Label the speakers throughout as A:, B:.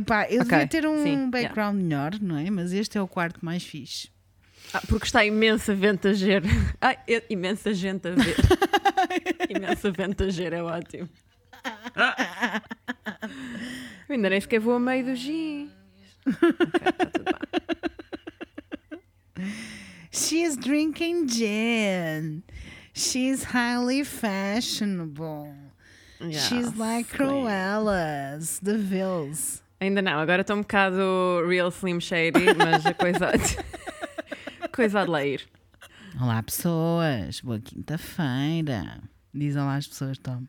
A: Epá, eu
B: Ok,
A: devia ter um
B: sim,
A: background melhor, não é? Mas este é o quarto mais fixe.
B: Ah, porque está imensa vento a ver. Ai, é- imensa gente a ver. imensa vento a ver, é ótimo. Eu ainda nem sequer vou a meio do giz. Ok, está tudo bem.
A: She's drinking gin. She's highly fashionable.
B: Yeah,
A: She's like. Cruellas, the Vills.
B: Ainda não, agora estou um bocado real slim shady, mas a coisa. coisa a de lá ir.
A: Olá, pessoas. Boa quinta-feira. Diz olá às pessoas, Tom.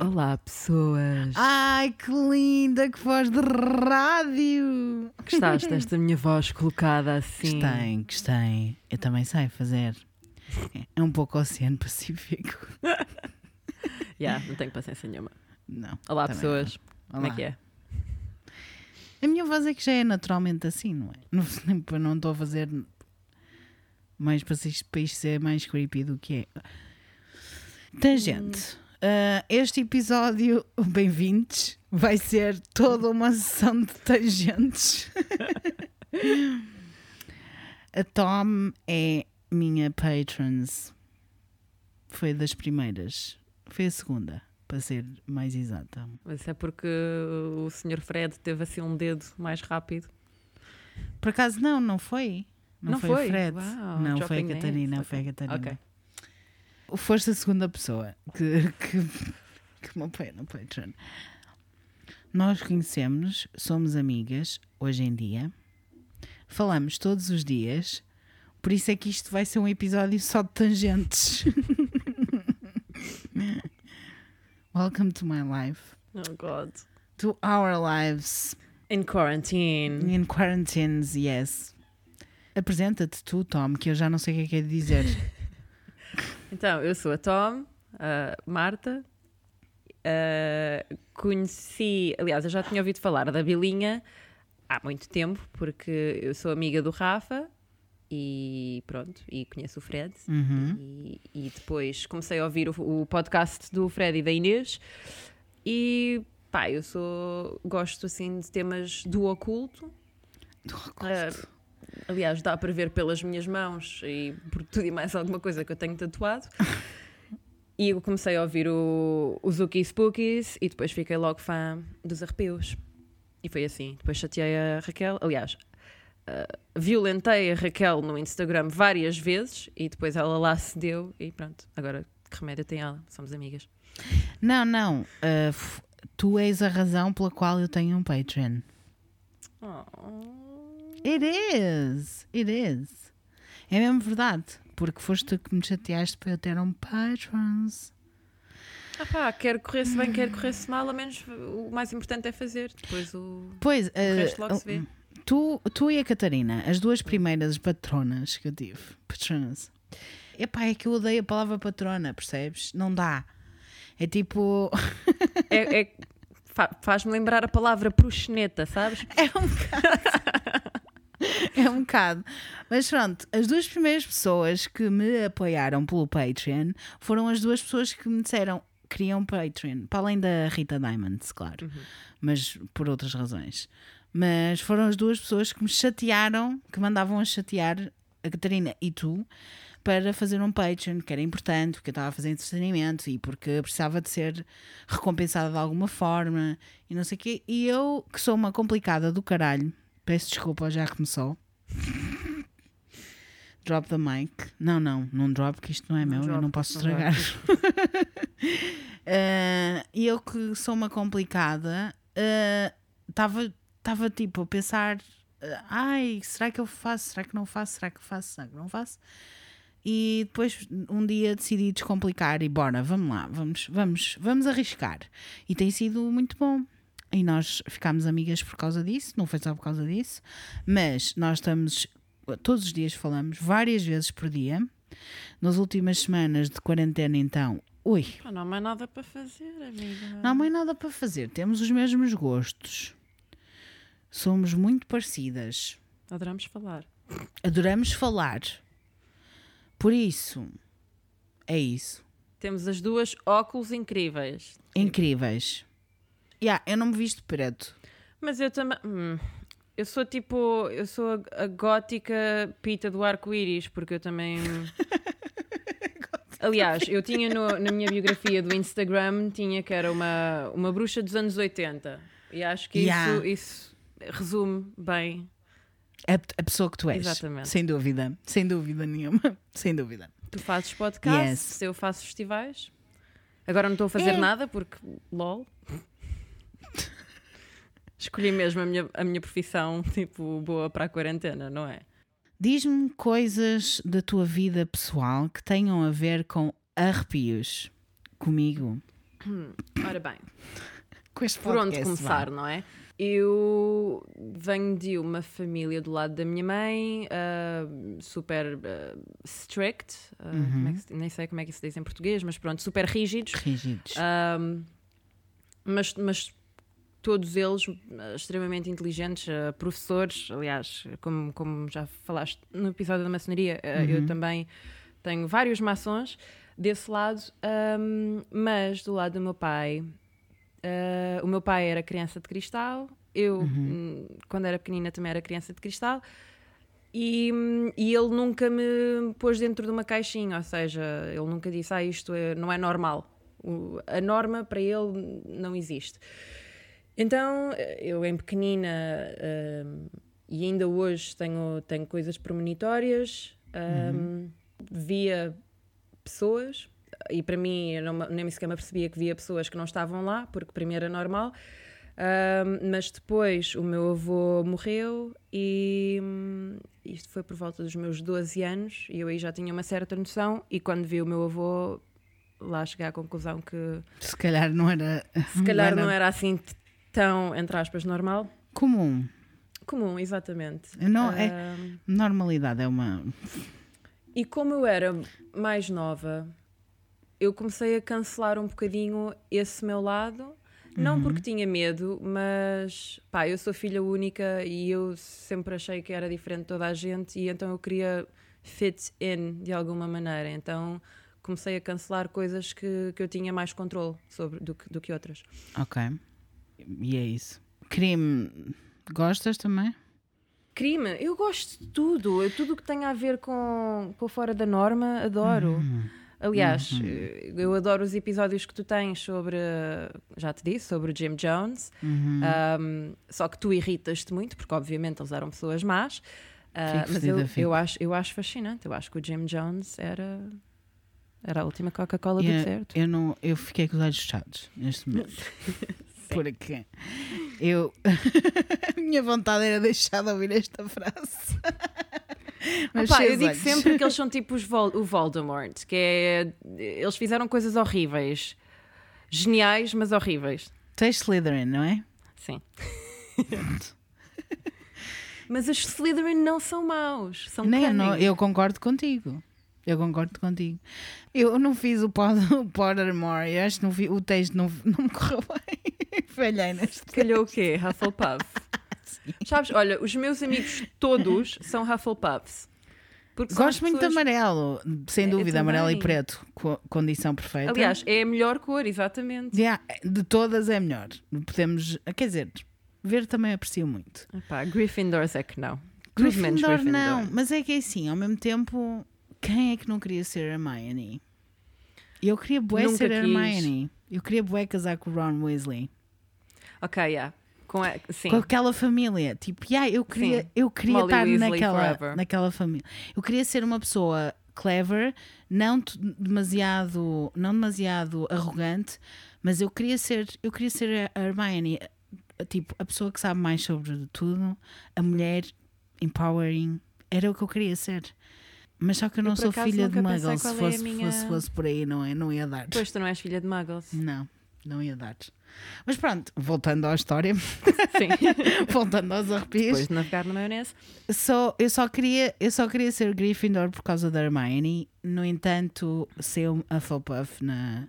B: Olá, pessoas.
A: Ai, que linda, que voz de rádio.
B: Gostaste desta minha voz colocada assim?
A: Gostei, gostei. Eu também sei fazer. É um pouco Oceano Pacífico.
B: Yeah, não tenho paciência nenhuma.
A: Não.
B: Olá, pessoas.
A: não.
B: Como é
A: Olá.
B: que é?
A: A minha voz é que já é naturalmente assim, não é? Não, não estou a fazer mais para isto, ser mais creepy do que é. Tangente. Ah, este episódio, bem-vindos, vai ser toda uma sessão de tangentes. a Tom é minha patrons. Foi das primeiras. Foi a segunda, para ser mais exata.
B: Mas é porque o Sr. Fred teve assim um dedo mais rápido.
A: Por acaso não, não foi. Não,
B: Não
A: foi, o
B: foi?
A: Fred.
B: Uau,
A: não, foi a Catarina,
B: names,
A: foi a. Catarina.
B: Ok.
A: Foste a segunda pessoa que, que, que me apoia no Patreon. Nós conhecemos, somos amigas hoje em dia, falamos todos os dias, por isso é que isto vai ser um episódio só de tangentes. Welcome to my life,
B: Oh, God.
A: to our lives.
B: In quarantine.
A: In quarantines, yes. Apresenta-te tu, Tom, que eu já não sei o que é que é de dizer.
B: Então, eu sou a Tom, a Marta. Uh, conheci, aliás, eu já tinha ouvido falar da Bilinha há muito tempo, porque eu sou amiga do Rafa e pronto, e conheço o Fred.
A: Uhum.
B: E, e depois comecei a ouvir o, o podcast do Fred e da Inês e pá, eu sou gosto assim de temas do oculto. Ah, aliás, dá para ver pelas minhas mãos e por tudo e mais alguma coisa que eu tenho tatuado. E eu comecei a ouvir o, o Zuki Spookies e depois fiquei logo fã dos arrepios. E foi assim. Depois chateei a Raquel. Aliás, violentei a Raquel no Instagram várias vezes e depois ela lá cedeu e pronto. Agora que remédio tem ela? Somos amigas.
A: Não, não. uh, tu és a razão pela qual eu tenho um Patreon.
B: Oh.
A: It is. It is. É mesmo verdade. Porque foste tu que me chateaste para eu ter um Patrons.
B: Ah pá, quer correr-se bem, quer correr-se mal, a menos o mais importante é fazer. Depois o,
A: Pois,
B: o resto
A: uh,
B: logo se vê.
A: Tu, tu e a Catarina, as duas primeiras patronas que eu tive, patronas. Epá, é que eu odeio a palavra patrona, percebes? Não dá. É tipo.
B: É, é- fa- Faz-me lembrar a palavra proxeneta, sabes?
A: É um bocado. é um bocado. Mas pronto, as duas primeiras pessoas que me apoiaram pelo Patreon foram as duas pessoas que me disseram que queriam Patreon. Para além da Rita Diamonds, claro. Mas por outras razões. Mas foram as duas pessoas que me chatearam, que mandavam a chatear a Catarina e tu para fazer um Patreon, que era importante, porque eu estava a fazer entretenimento e porque precisava de ser recompensada de alguma forma e não sei o quê. E eu, que sou uma complicada do caralho, peço desculpa, já começou. Drop the mic. Não, não, não drop, que isto não é
B: Não
A: meu, eu
B: drop,
A: não posso estragar. Eh, E eu que sou uma complicada, estava estava tipo a pensar: eh, ai, será que eu faço? Será que não faço? Será que faço? Será que não faço? E depois um dia decidi descomplicar e bora, vamos lá, vamos, vamos, vamos arriscar. E tem sido muito bom. E nós ficámos amigas por causa disso, não foi só por causa disso, mas nós estamos, todos os dias falamos, várias vezes por dia. Nas últimas semanas de quarentena, então, ui,
B: não há mais nada para fazer, amiga.
A: não há mais nada para fazer, temos os mesmos gostos, somos muito parecidas,
B: Adoramos falar.
A: adoramos falar. Por isso, é isso.
B: Temos as duas óculos incríveis.
A: Incríveis. Yeah, eu não me visto preto.
B: Mas eu também. hum, eu sou tipo. Eu sou a, a gótica pita do arco-íris, porque eu também. Aliás, eu tinha no- na minha biografia do Instagram, tinha que era uma, uma bruxa dos anos 80. E acho que
A: Yeah.
B: isso, isso resume bem.
A: A, a pessoa que tu és.
B: Exatamente.
A: Sem dúvida. Sem dúvida nenhuma. Sem dúvida.
B: Tu fazes podcasts,
A: Yes.
B: eu faço festivais. Agora não estou a fazer
A: É.
B: nada porque LOL. Escolhi mesmo a minha, a minha profissão, tipo, boa para a quarentena, não é?
A: Diz-me coisas da tua vida pessoal que tenham a ver com arrepios. Comigo.
B: Ora bem,
A: Com este
B: por onde começar,
A: vá.
B: não é? Eu venho de uma família do lado da minha mãe, ah, super ah, strict, ah,
A: Uhum.
B: é se- nem sei como é que se diz em português, mas pronto, super rígidos.
A: Rígidos.
B: Mas, mas todos eles uh, extremamente inteligentes, uh, professores, aliás, como, como já falaste no episódio da maçonaria, uh, eu também tenho vários maçons desse lado, um, mas do lado do meu pai, uh, o meu pai era criança de cristal, eu, hum, quando era pequenina, também era criança de cristal. E, hum, e ele nunca me pôs dentro de uma caixinha, ou seja, ele nunca disse, ah, isto é- não é normal. O- a norma para ele não existe. Então, eu em pequenina hum, e ainda hoje tenho, tenho coisas premonitórias, hum, via pessoas e para mim eu não, nem sequer me percebia que via pessoas que não estavam lá, porque mim era normal. Hum, mas depois o meu avô morreu e hum, isto foi por volta dos meus 12 anos e eu aí já tinha uma certa noção e quando vi o meu avô lá cheguei à conclusão que
A: Se calhar não era.
B: se calhar não era assim t- tão, entre aspas, normal.
A: comum.
B: Comum, exatamente.
A: Não, é-
B: Ahm,
A: Normalidade é uma.
B: E como eu era mais nova, eu comecei a cancelar um bocadinho esse meu lado. Não porque tinha medo, mas pá, eu sou filha única e eu sempre achei que era diferente de toda a gente e então eu queria fit in de alguma maneira. Então comecei a cancelar coisas que, que eu tinha mais controle sobre do que, do que outras.
A: Ok. E é isso. Crime. Gostas também?
B: Crime, eu gosto de tudo. Tudo o que tem a ver com, com fora da norma, adoro. Aliás, eh, eu adoro os episódios que tu tens sobre, já te disse, sobre o Jim Jones. Um, só que tu irritas-te muito, porque obviamente eles eram pessoas más.
A: Fico
B: mas eu, eu, acho, eu acho fascinante. Eu acho que o Jim Jones era, era a última Coca-Cola do deserto.
A: eu, não, eu fiquei com os olhos fechados neste momento. Porque eu. a minha vontade era deixar de ouvir esta frase. Mas
B: Opa, eu digo
A: olhos.
B: sempre que eles são tipo os Vol- o Voldemort, que é. Eles fizeram coisas horríveis. Geniais, mas horríveis.
A: Tu és Slytherin, não é?
B: Sim. mas os Slytherin não são maus, são
A: Nem, não, eu concordo contigo. Eu concordo contigo. Eu não fiz o, pod, o Pottermore. Eu acho que não vi, o texto não, não me correu bem. Falhei neste.
B: Calhou o quê? Hufflepuff. Sabes, olha, os meus amigos todos são Hufflepuffs. Porque
A: Gosto muito de amarelo. Sem
B: Eu
A: dúvida, amarelo e preto. co- condição perfeita.
B: Aliás, é a melhor cor, exatamente.
A: Yeah, de todas é melhor. Podemos, quer dizer, ver também aprecio muito.
B: Epá, Gryffindors é que não.
A: Gryffindor
B: Gryffindor.
A: não, mas é que é assim, ao mesmo tempo, quem é que não queria ser Hermione? Eu queria bué
B: Nunca
A: ser
B: quis.
A: Hermione. Eu queria bué casar com o Ron Weasley.
B: Ok, yeah. Com a...
A: Com aquela família. Tipo, yeah, eu queria,
B: Sim.
A: eu queria
B: Molly
A: estar
B: Weasley
A: naquela,
B: forever.
A: naquela família. Eu queria ser uma pessoa clever, não demasiado, não demasiado arrogante, mas eu queria ser, eu queria ser a Hermione, tipo, a pessoa que sabe mais sobre tudo, a mulher empowering, era o que eu queria ser. Mas só que eu não
B: por
A: sou filha de Muggles. Se
B: é a
A: fosse,
B: minha-
A: fosse, fosse por aí, não, é? não ia dar.
B: Pois tu não és filha de Muggles.
A: Não, não ia dar. Mas pronto, voltando à história, voltando aos arrepios.
B: Depois de navegar na maionese.
A: Só, eu, só queria, eu só queria ser Gryffindor por causa da Hermione. No entanto, ser um Hufflepuff na.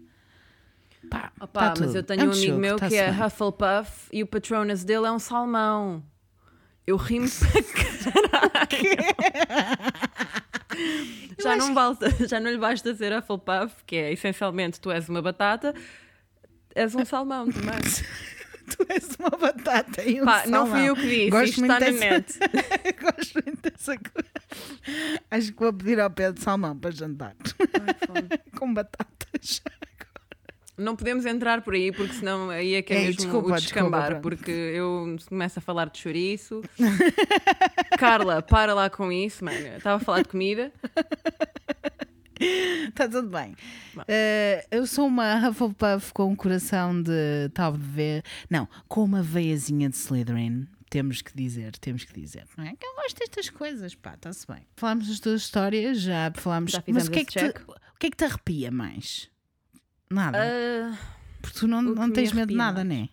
A: Pá,
B: Opa,
A: tá
B: mas
A: tudo.
B: eu tenho
A: É
B: um amigo
A: jogo,
B: meu
A: tá-se
B: que é
A: bem.
B: Hufflepuff e o Patronus dele é um salmão. Eu rimo para caralho. já, não basta, já não lhe basta ser Hufflepuff, que é essencialmente tu és uma batata, és um salmão também.
A: tu és uma batata e um
B: Pá, não
A: salmão.
B: fui eu que disse,
A: Gosto
B: isto
A: muito
B: está na
A: dessa-
B: net.
A: Gosto muito dessa coisa. Acho que vou pedir ao pé de salmão para jantar. Com batatas.
B: Não podemos entrar por aí porque senão aí é que é
A: Ei,
B: mesmo
A: desculpa,
B: o descambar,
A: desculpa,
B: porque eu começo a falar de chouriço. Carla, para lá com isso, mano. Estava a falar de comida.
A: Está tudo bem. Eh, eu sou uma Hufflepuff com um coração de tal de ver. Não, com uma veiazinha de Slytherin. Temos que dizer, temos que dizer. Não é? Que eu gosto destas coisas, pá, está-se bem. Falámos das tuas histórias, já falámos.
B: Já
A: Mas o que, é que te, o que é que te arrepia mais? Nada.
B: Ah,
A: Porque tu não, não tens medo de nada, não é?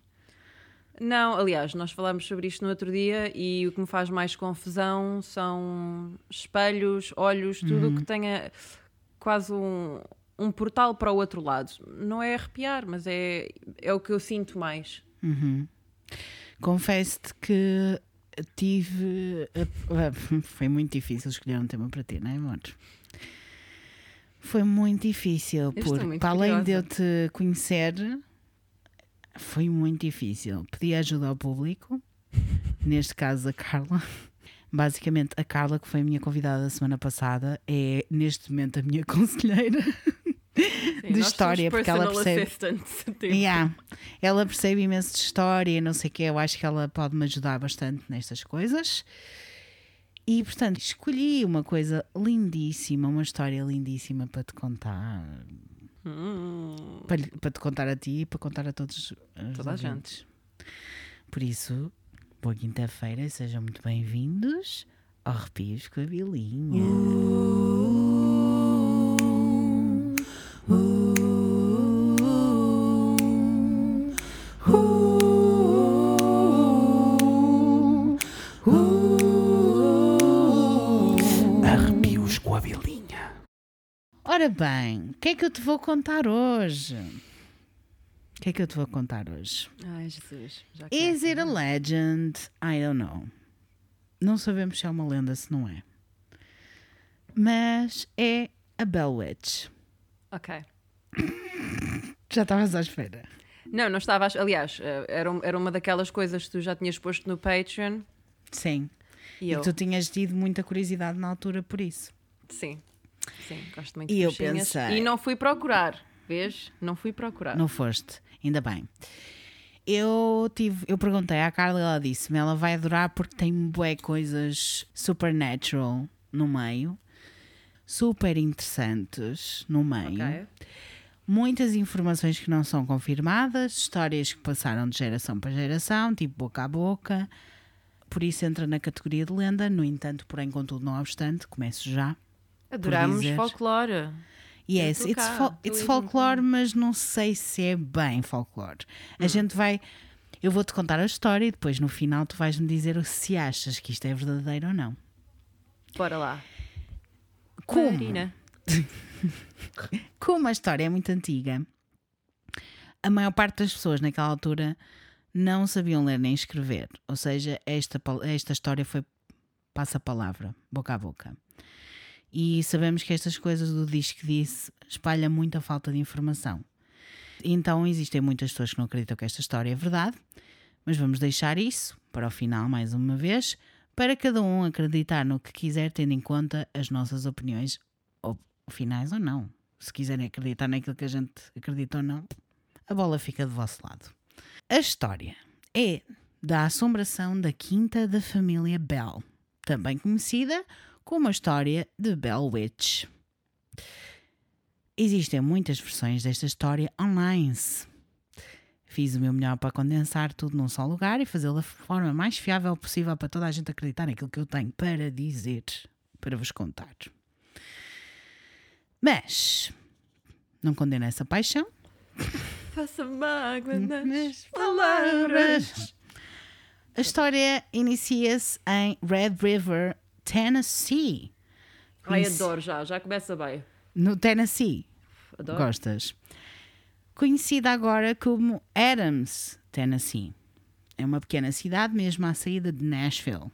B: não, aliás, nós falámos sobre isto no outro dia e o que me faz mais confusão são espelhos, olhos, tudo o
A: Uhum.
B: que tenha quase um, um portal para o outro lado. Não é arrepiar, mas é, é o que eu sinto mais.
A: Uhum. Confesso-te que tive. Foi muito difícil escolher um tema para ti, não é, amor? Foi muito difícil,
B: estou
A: porque
B: muito
A: para além de eu
B: curiosa.
A: te conhecer, foi muito difícil. Pedi ajuda ao público, neste caso a Carla. Basicamente, a Carla, que foi a minha convidada da semana passada, é neste momento a minha conselheira.
B: Sim,
A: De história, porque ela percebe-
B: tipo.
A: Yeah. Ela percebe imenso de história e não sei o que. Eu acho que ela pode me ajudar bastante nestas coisas. E portanto, escolhi uma coisa lindíssima, uma história lindíssima para te contar.
B: Hum.
A: Para, para te contar a ti e para contar a todos os
B: Toda a
A: ouvintes. Por isso, boa quinta-feira e sejam muito bem-vindos ao Arrepios com a Bilinha. Arrepios com a Bilinha. Ora bem, o que é que eu te vou contar hoje? O que é que eu te vou contar hoje?
B: Ai, Jesus. Já
A: Is it a legend? I don't know. Não sabemos se é uma lenda, se não é. Mas é a Bell Witch.
B: Ok.
A: Já estavas à espera.
B: Não, não estava. Aliás, eh, era, era uma daquelas coisas que tu já tinhas posto no Patreon
A: Sim.
B: e,
A: E, tu tinhas tido muita curiosidade na altura por isso.
B: Sim. Sim, gosto muito
A: E
B: de
A: eu pensei-
B: E não fui procurar. Vês? Não fui procurar.
A: Não foste, ainda bem. Eu tive, eu perguntei à Carla e ela disse-me, ela vai adorar porque tem bué coisas supernatural no meio, super interessantes no meio,
B: Ok.
A: muitas informações que não são confirmadas, histórias que passaram de geração para geração, tipo boca a boca. Por isso entra na categoria de lenda, no entanto, porém, contudo, não obstante, começo já.
B: Adoramos folclore.
A: Yes, it's, fol- it's
B: és
A: folclore, mas não sei se é bem folclore. A gente vai. Eu vou-te contar a história e depois no final tu vais-me dizer se achas que isto é verdadeiro ou não.
B: Bora lá.
A: Como?
B: Marina.
A: Como a história é muito antiga, a maior parte das pessoas naquela altura não sabiam ler nem escrever. Ou seja, esta, esta história foi passa-palavra, boca a boca. E sabemos que estas coisas do que disse espalha muita falta de informação. Então existem muitas pessoas que não acreditam que esta história é verdade, mas vamos deixar isso para o final mais uma vez, para cada um acreditar no que quiser, tendo em conta as nossas opiniões, ou finais ou não. Se quiserem acreditar naquilo que a gente acredita ou não, a bola fica do vosso lado. A história é da assombração da quinta da família Bell, também conhecida como a história de Bell Witch. Existem muitas versões desta história online. Fiz o meu melhor para condensar tudo num só lugar e fazê-lo da forma mais fiável possível para toda a gente acreditar naquilo que eu tenho para dizer, para vos contar. Mas não condeno essa paixão.
B: Faça mágoa nas
A: Nas
B: palavras.
A: A história inicia-se em Red River, Tennessee.
B: Ai,
A: Conheci-
B: adoro já. Já começa bem.
A: No Tennessee.
B: Adoro.
A: Gostas? Conhecida agora como Adams, Tennessee. É uma pequena cidade mesmo à saída de Nashville.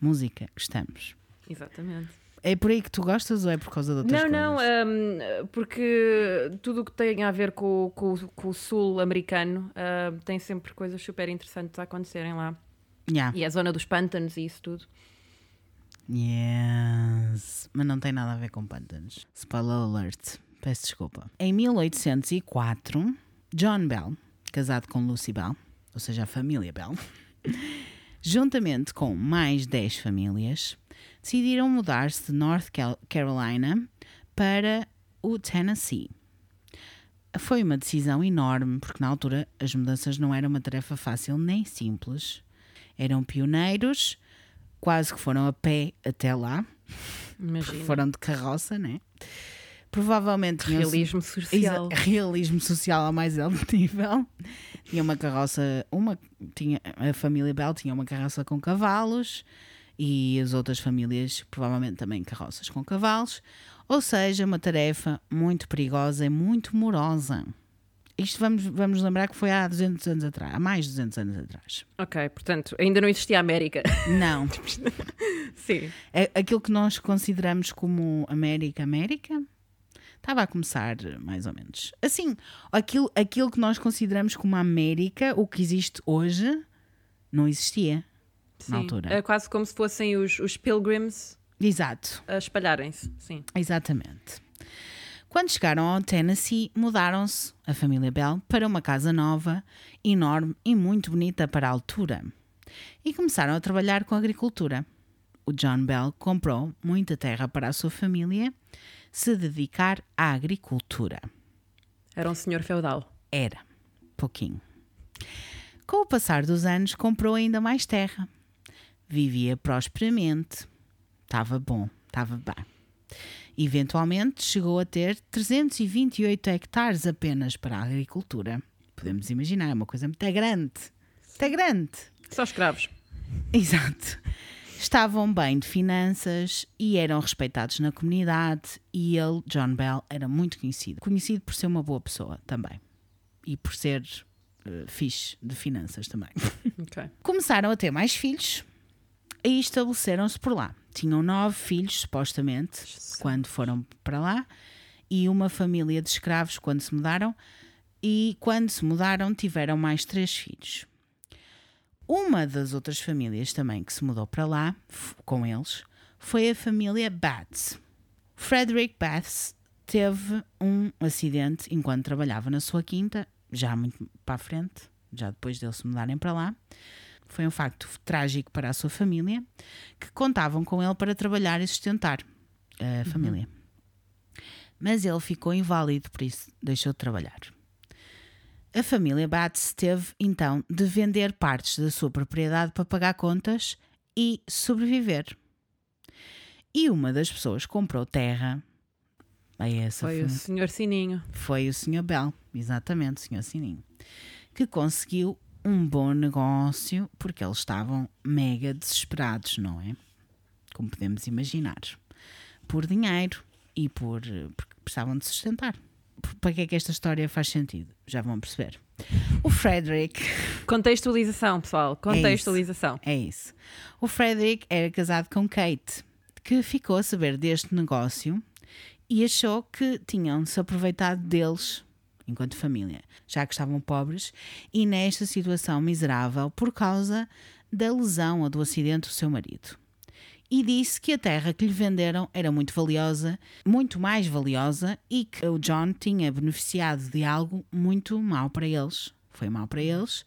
A: Música, gostamos.
B: Exatamente.
A: É por aí que tu gostas ou é por causa de outras
B: Não,
A: coisas?
B: não, hum, porque tudo o que tem a ver com, com, com o sul americano hum, tem sempre coisas super interessantes a acontecerem lá.
A: Yeah.
B: E a zona dos pântanos e isso tudo.
A: Yes. Mas não tem nada a ver com pântanos. Spoiler alert. Peço desculpa. Em 1804, John Bell, casado com Lucy Bell, ou seja, a família Bell, juntamente com mais 10 famílias, decidiram mudar-se de North Carolina para o Tennessee. Foi uma decisão enorme, porque na altura as mudanças não eram uma tarefa fácil nem simples. Eram pioneiros, quase que foram a pé até lá,
B: Imagina.
A: foram de carroça, né? Provavelmente
B: Realismo social.
A: Realismo social ao mais alto nível. Tinha uma carroça, uma tinha a família Bell tinha uma carroça com cavalos e as outras famílias provavelmente também carroças com cavalos. Ou seja, uma tarefa muito perigosa e muito morosa. Isto vamos, vamos lembrar que foi há 200 anos atrás, há mais de 200 anos atrás.
B: Ok, portanto, ainda não existia a América.
A: Não,
B: Sim.
A: Aquilo que nós consideramos como América, América, estava a começar mais ou menos. Assim, aquilo, aquilo que nós consideramos como América, o que existe hoje, não existia
B: Sim.
A: na altura.
B: É quase como se fossem os, os pilgrims
A: Exato,
B: a espalharem-se. Sim.
A: exatamente. Quando chegaram ao Tennessee, mudaram-se, a família Bell, para uma casa nova, enorme e muito bonita para a altura. E começaram a trabalhar com a agricultura. O John Bell comprou muita terra para a sua família se dedicar à agricultura.
B: Era um senhor feudal.
A: Era. Pouquinho. Com o passar dos anos, comprou ainda mais terra. Vivia prosperamente. Estava bom, estava bem. Eventualmente chegou a ter 328 hectares apenas para a agricultura. Podemos imaginar, é uma coisa muito grande. Muito grande.
B: Só escravos.
A: Exato. Estavam bem de finanças e eram respeitados na comunidade e ele, John Bell, era muito conhecido. Conhecido por ser uma boa pessoa também. E por ser eh, fixe de finanças também.
B: Ok.
A: Começaram a ter mais filhos e estabeleceram-se por lá. Tinham nove filhos, supostamente, quando foram para lá, e uma família de escravos quando se mudaram. E quando se mudaram, tiveram mais três filhos. Uma das outras famílias também que se mudou para lá, com eles, foi a família Batts. Frederick Batts teve um acidente enquanto trabalhava na sua quinta, já muito para a frente, já depois deles se mudarem para lá. Foi um facto trágico para a sua família, que contavam com ele para trabalhar e sustentar a família. Mas ele ficou inválido, por isso deixou de trabalhar. A família Batts teve então de vender partes da sua propriedade para pagar contas e sobreviver. E uma das pessoas comprou terra. É essa
B: Foi o senhor Sininho.
A: foi o Sr. Bell, exatamente, o Sr. Sininho, que conseguiu um bom negócio porque eles estavam mega desesperados, não é? Como podemos imaginar. Por dinheiro e por porque precisavam de sustentar. Para que é que esta história faz sentido? Já vão perceber. O Frederick
B: Contextualização, pessoal. Contextualização.
A: é isso. O Frederick era casado com Kate, que ficou a saber deste negócio e achou que tinham se aproveitado deles enquanto família, já que estavam pobres e nesta situação miserável por causa da lesão ou do acidente do seu marido. E disse que a terra que lhe venderam era muito valiosa, muito mais valiosa, e que o John tinha beneficiado de algo muito mau para eles. Foi mau para eles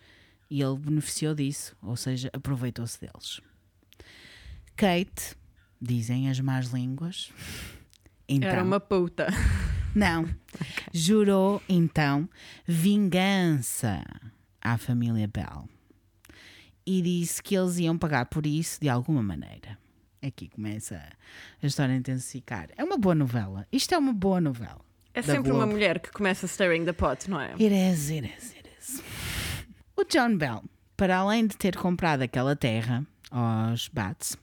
A: e ele beneficiou disso, ou seja, aproveitou-se deles. Kate, dizem as más línguas, então,
B: Era uma puta.
A: Não, jurou então vingança à família Bell e disse que eles iam pagar por isso de alguma maneira. Aqui começa a história a intensificar. É uma boa novela. Isto é uma boa novela.
B: É sempre uma
A: Globo.
B: mulher que começa stirring the pot, não é?
A: It is, it is, it is. O John Bell, para além de ter comprado aquela terra aos Batts,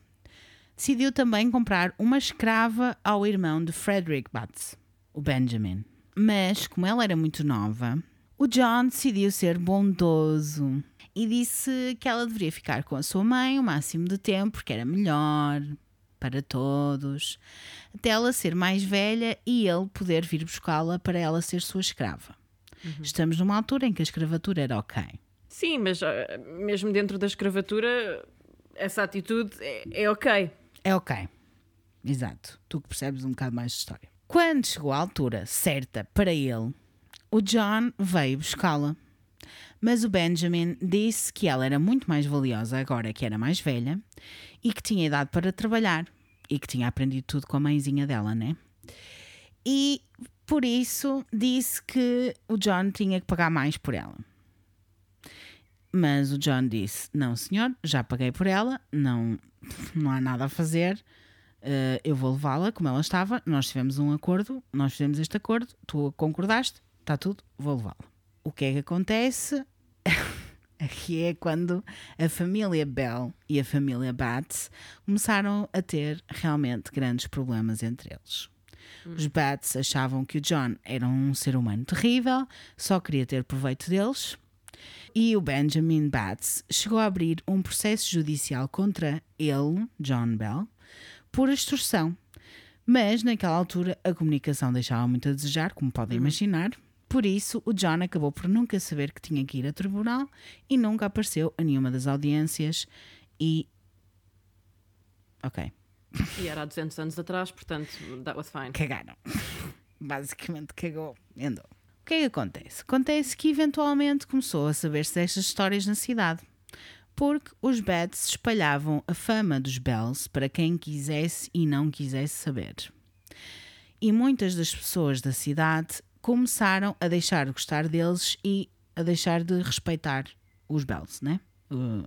A: decidiu também comprar uma escrava ao irmão de Frederick Batts, o Benjamin. Mas, como ela era muito nova, o John decidiu ser bondoso e disse que ela deveria ficar com a sua mãe o máximo de tempo, porque era melhor. para todos, até ela ser mais velha e ele poder vir buscá-la para ela ser sua escrava. Estamos numa altura em que a escravatura era ok.
B: Sim, mas ah, mesmo dentro da escravatura, essa atitude é, é ok.
A: É ok. Exato. Tu que percebes um bocado mais de história. Quando chegou a altura certa para ele, o John veio buscá-la. Mas o Benjamin disse que ela era muito mais valiosa agora que era mais velha e que tinha idade para trabalhar e que tinha aprendido tudo com a mãezinha dela, né? E por isso disse que o John tinha que pagar mais por ela. Mas o John disse: Não, senhor, já paguei por ela, não, não há nada a fazer. Eh, eu vou levá-la como ela estava. Nós tivemos um acordo, nós fizemos este acordo, tu concordaste, está tudo, vou levá-la. O que é que acontece? Aqui é quando a família Bell e a família Batts começaram a ter realmente grandes problemas entre eles. Os Batts achavam que o John era um ser humano terrível, só queria ter proveito deles. E o Benjamin Batts chegou a abrir um processo judicial contra ele, John Bell, por extorsão. Mas naquela altura a comunicação deixava muito a desejar, como podem imaginar. Por isso, o John acabou por nunca saber que tinha que ir a tribunal e nunca apareceu a nenhuma das audiências. E. Ok,
B: E era há 200 anos atrás, portanto, that was fine.
A: cagaram. Basicamente cagou, andou. O que é que acontece? Acontece que eventualmente começou a saber-se destas histórias na cidade. Porque os Bats espalhavam a fama dos Bells para quem quisesse e não quisesse saber. E muitas das pessoas da cidade começaram a deixar de gostar deles e a deixar de respeitar os Bells, né?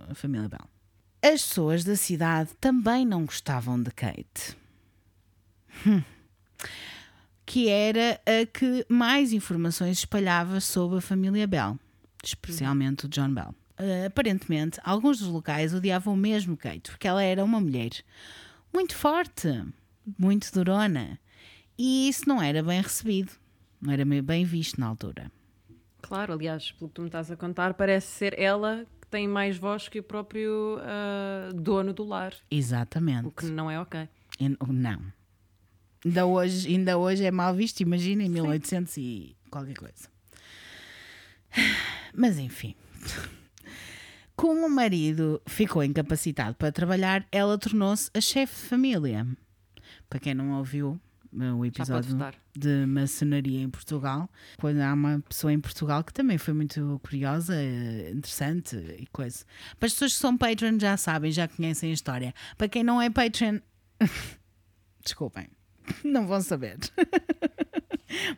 A: A família Bell. As pessoas da cidade também não gostavam de Kate que era a que mais informações espalhava sobre a família Bell, especialmente o John Bell. Uh, aparentemente, alguns dos locais odiavam mesmo Kate, porque ela era uma mulher muito forte, muito durona, e isso não era bem recebido, não era bem visto na altura.
B: Claro, aliás, pelo que tu me estás a contar, parece ser ela que tem mais voz que o próprio ah, dono do lar,
A: Exatamente.
B: o que não é ok.
A: Não. Ainda hoje, ainda hoje é mal visto, imagina, em 1800 e qualquer coisa. Mas enfim. Como o marido ficou incapacitado para trabalhar, ela tornou-se a chefe de família. Para quem não ouviu o
B: Já pode
A: episódio de maçonaria em Portugal, quando há uma pessoa em Portugal que também foi muito curiosa, eh, interessante e coisa. Para as pessoas que são Patreon já sabem, já conhecem a história. Para quem não é Patreon, desculpem, não vão saber.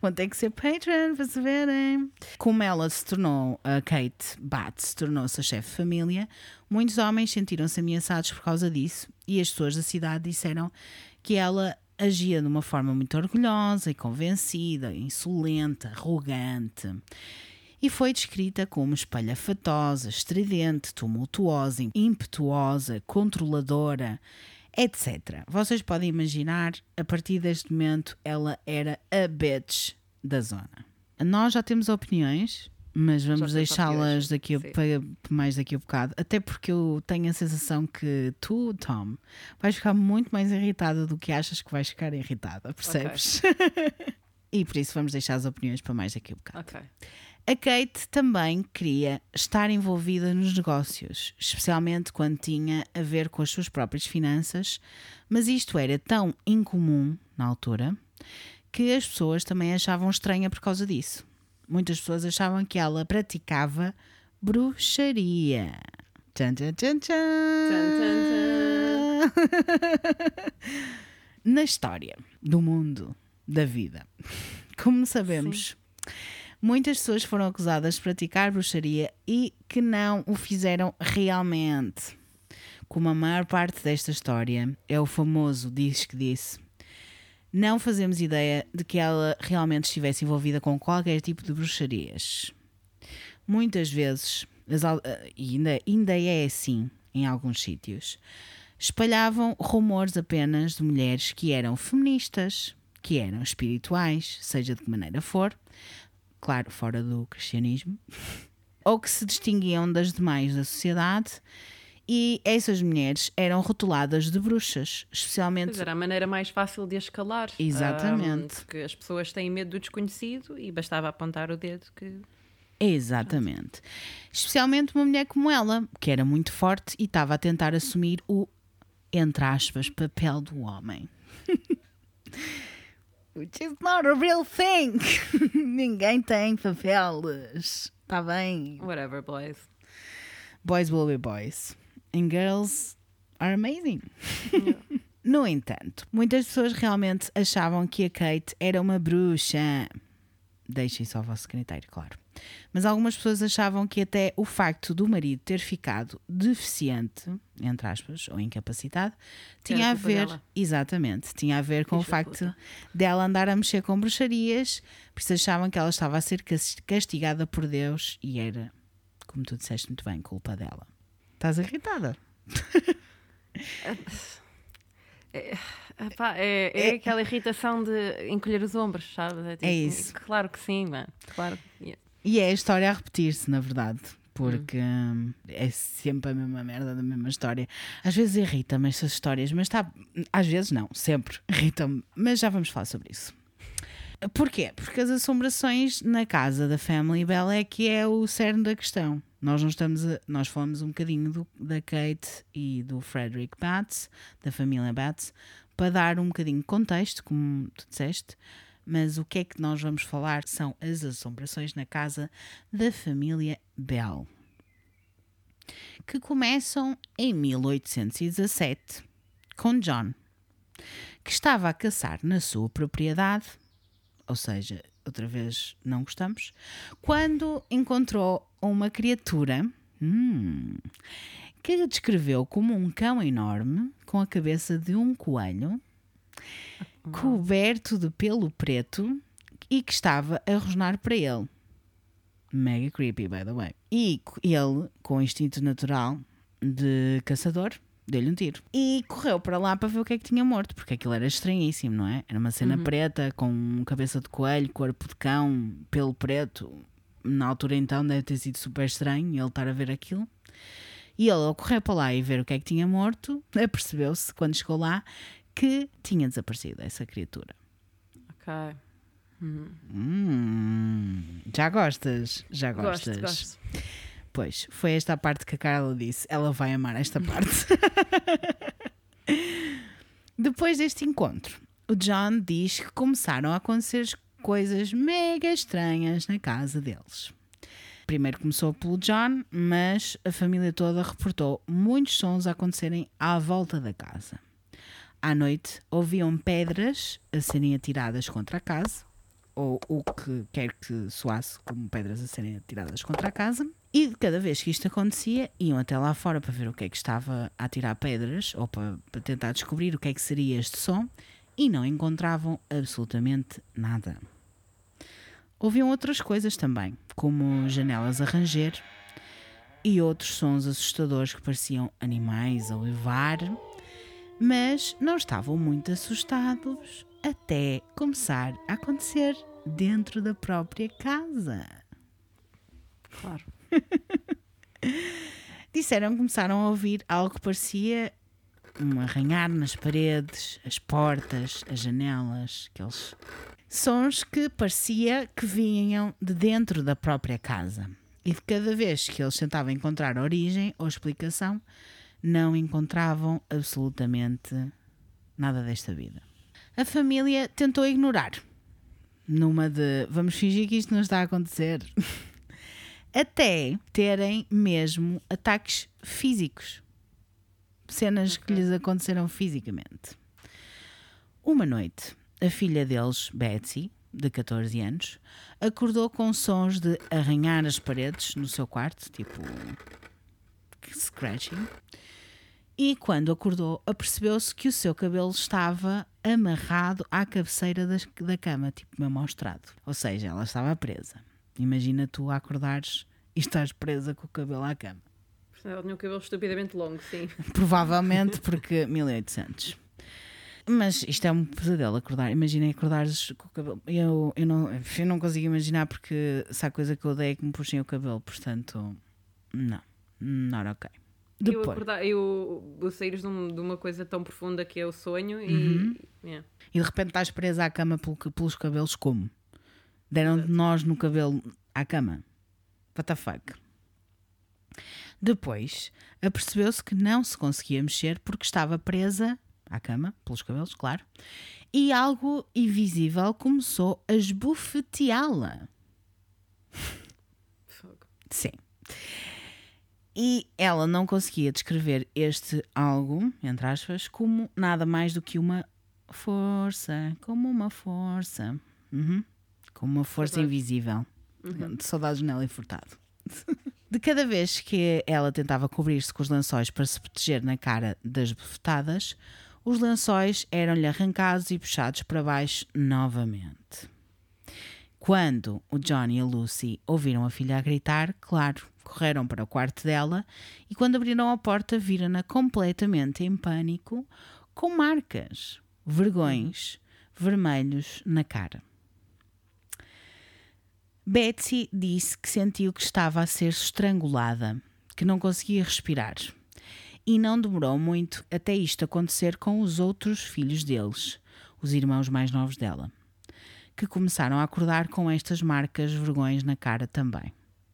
A: Vão ter que ser Patreon para saberem. Como ela se tornou, a Kate Batts tornou-se a chefe de família, muitos homens sentiram-se ameaçados por causa disso e as pessoas da cidade disseram que ela agia de uma forma muito orgulhosa e convencida, insolente, arrogante. E foi descrita como espalhafatosa, estridente, tumultuosa, impetuosa, controladora, etc. Vocês podem imaginar, a partir deste momento, ela era a bitch da zona. Nós já temos opiniões, mas vamos deixá-las daqui a, para- mais daqui a bocado. Até porque eu tenho a sensação que tu, Tom, vais ficar muito mais irritada do que achas que vais ficar irritada, percebes? e por isso vamos deixar as opiniões para mais daqui a bocado.
B: Ok.
A: A Kate também queria estar envolvida nos negócios, especialmente quando tinha a ver com as suas próprias finanças, mas isto era tão incomum na altura que as pessoas também achavam estranha por causa disso. Muitas pessoas achavam que ela praticava bruxaria. Tchan, tchan, tchan, tchan. Na história do mundo, da vida, como sabemos, muitas pessoas foram acusadas de praticar bruxaria e que não o fizeram realmente. Como a maior parte desta história é o famoso diz que disse, não fazemos ideia de que ela realmente estivesse envolvida com qualquer tipo de bruxarias. Muitas vezes, eh, e ainda, ainda é assim em alguns sítios, espalhavam rumores apenas de mulheres que eram feministas, que eram espirituais, seja de que maneira for, claro, fora do cristianismo, ou que se distinguiam das demais da sociedade E essas mulheres eram rotuladas de bruxas, especialmente.
B: Pois era a maneira mais fácil de escalar.
A: Exatamente.
B: Um, porque as pessoas têm medo do desconhecido e bastava apontar o dedo que.
A: Exatamente. Especialmente uma mulher como ela, que era muito forte e estava a tentar assumir o, entre aspas, papel do homem. Which is not a real thing. Ninguém tem papeles. Está bem.
B: Whatever, boys.
A: Boys will be boys. And girls are amazing. Yeah. no entanto, muitas pessoas realmente achavam que a Kate era uma bruxa. Deixem só o vosso critério, claro. Mas algumas pessoas achavam que até o facto do marido ter ficado deficiente, entre aspas, ou incapacitado, tinha a ver, dela. exatamente, tinha a ver com o facto dela andar a mexer com bruxarias, por isso achavam que ela estava a ser castigada por Deus e era, como tu disseste muito bem, culpa dela. Estás irritada?
B: É, epá, é, é, é, aquela irritação de encolher os ombros, sabe? É,
A: tipo, é isso.
B: Claro que sim, mano. Claro. Yeah.
A: E é a história a repetir-se, na verdade. Porque hum. é sempre a mesma merda da mesma história. Às vezes irrita-me estas histórias, mas está. Às vezes não, sempre irrita-me. Mas já vamos falar sobre isso. Porquê? Porque as assombrações na casa da Family Bell é que é o cerne da questão. Nós não estamos a, nós falamos um bocadinho do, da Kate e do Frederick Batts, da família Batts, para dar um bocadinho de contexto, como tu disseste, mas o que é que nós vamos falar são as assombrações na casa da família Bell, que começam em 1817 com John, que estava a caçar na sua propriedade, ou seja, outra vez não gostamos, quando encontrou uma criatura hum, que descreveu como um cão enorme com a cabeça de um coelho coberto de pelo preto e que estava a rosnar para ele. Mega creepy, by the way. E ele, com o instinto natural de caçador, deu-lhe um tiro. E correu para lá para ver o que é que tinha morto, porque aquilo era estranhíssimo, não é? Era uma cena uhum. preta, com cabeça de coelho, corpo de cão, pelo preto. Na altura então deve ter sido super estranho ele estar a ver aquilo. E ele, ao correr para lá e ver o que é que tinha morto, apercebeu-se, quando chegou lá, que tinha desaparecido essa criatura.
B: Ok. Hum.
A: Hum, já gostas? Já gostas?
B: Gosto, gosto.
A: Pois, foi esta a parte que a Carla disse. Ela vai amar esta parte. Depois deste encontro, o John diz que começaram a acontecer coisas mega estranhas na casa deles. Primeiro começou pelo John, mas a família toda reportou muitos sons a acontecerem à volta da casa. À noite ouviam pedras a serem atiradas contra a casa, ou o que quer que soasse como pedras a serem atiradas contra a casa. E cada vez que isto acontecia, iam até lá fora para ver o que é que estava a tirar pedras, ou para, para tentar descobrir o que é que seria este som, e não encontravam absolutamente nada. Ouviam outras coisas também, como janelas a ranger e outros sons assustadores que pareciam animais a uivar mas não estavam muito assustados até começar a acontecer dentro da própria casa.
B: Claro.
A: Disseram que começaram a ouvir algo que parecia um arranhar nas paredes, as portas, as janelas, aqueles sons que parecia que vinham de dentro da própria casa. E de cada vez que eles tentavam encontrar origem ou explicação, não encontravam absolutamente nada desta vida. A família tentou ignorar, numa de vamos fingir que isto não está a acontecer, até terem mesmo ataques físicos, cenas que lhes aconteceram fisicamente. Uma noite, a filha deles, Betsy, de 14 anos, acordou com sons de arranhar as paredes no seu quarto, tipo scratching, e quando acordou, apercebeu-se que o seu cabelo estava amarrado à cabeceira das, da cama, tipo mesmo ao estrado. Ou seja, ela estava presa. Imagina tu acordares e estás presa com o cabelo à cama.
B: Ela tinha o cabelo estupidamente longo, sim.
A: Provavelmente porque 1800. Mas isto é um pesadelo acordar. Imaginem acordares com o cabelo. Eu, eu, não, eu não consigo imaginar porque se há coisa que eu odeio é que me puxem o cabelo, portanto, não, not ok.
B: Eu, acordar, eu, eu saíres de, um- de uma coisa tão profunda que é o sonho
A: Uhum.
B: e. yeah.
A: E de repente estás presa à cama pelo- pelos cabelos como? Deram-te nós no cabelo à cama. What the fuck? Depois, apercebeu-se que não se conseguia mexer porque estava presa à cama, pelos cabelos, claro, e algo invisível começou a esbofeteá-la. Sim. E ela não conseguia descrever este algo, entre aspas, como nada mais do que uma força. Como uma força. Uhum. Como uma força
B: Saudades.
A: invisível. De saudades de Nelly Furtado. De cada vez que ela tentava cobrir-se com os lençóis para se proteger na cara das bofetadas, os lençóis eram-lhe arrancados e puxados para baixo novamente. Quando o John e a Lucy ouviram a filha a gritar, claro, correram para o quarto dela e quando abriram a porta viram-na completamente em pânico, com marcas, vergões, vermelhos na cara. Betsy disse que sentiu que estava a ser estrangulada, que não conseguia respirar. E não demorou muito até isto acontecer com os outros filhos deles, os irmãos mais novos dela que começaram a acordar com estas marcas vergões na cara também.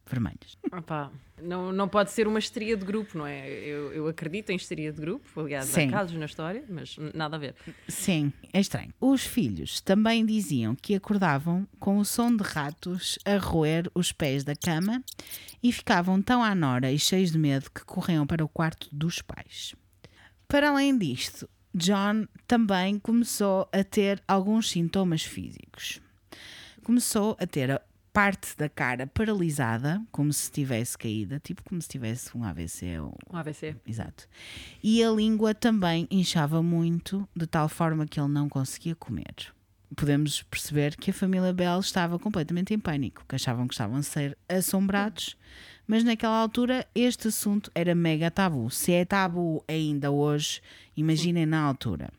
A: Vermelhas.
B: Opá, não, não pode ser uma histeria de grupo, não é? Eu, eu acredito em histeria de grupo, aliás,
A: Sim.
B: há casos na história, mas nada a ver.
A: Sim, é estranho. Os filhos também diziam que acordavam com o som de ratos a roer os pés da cama e ficavam tão à nora e cheios de medo que corriam para o quarto dos pais. Para além disto, John também começou a ter alguns sintomas físicos. Começou a ter a parte da cara paralisada, como se tivesse caída, tipo como se tivesse um AVC ou
B: Um AVC.
A: Exato. E a língua também inchava muito, de tal forma que ele não conseguia comer. Podemos perceber que a família Bell estava completamente em pânico, que achavam que estavam a ser assombrados, mas naquela altura este assunto era mega tabu. Se é tabu ainda hoje, imaginem na altura.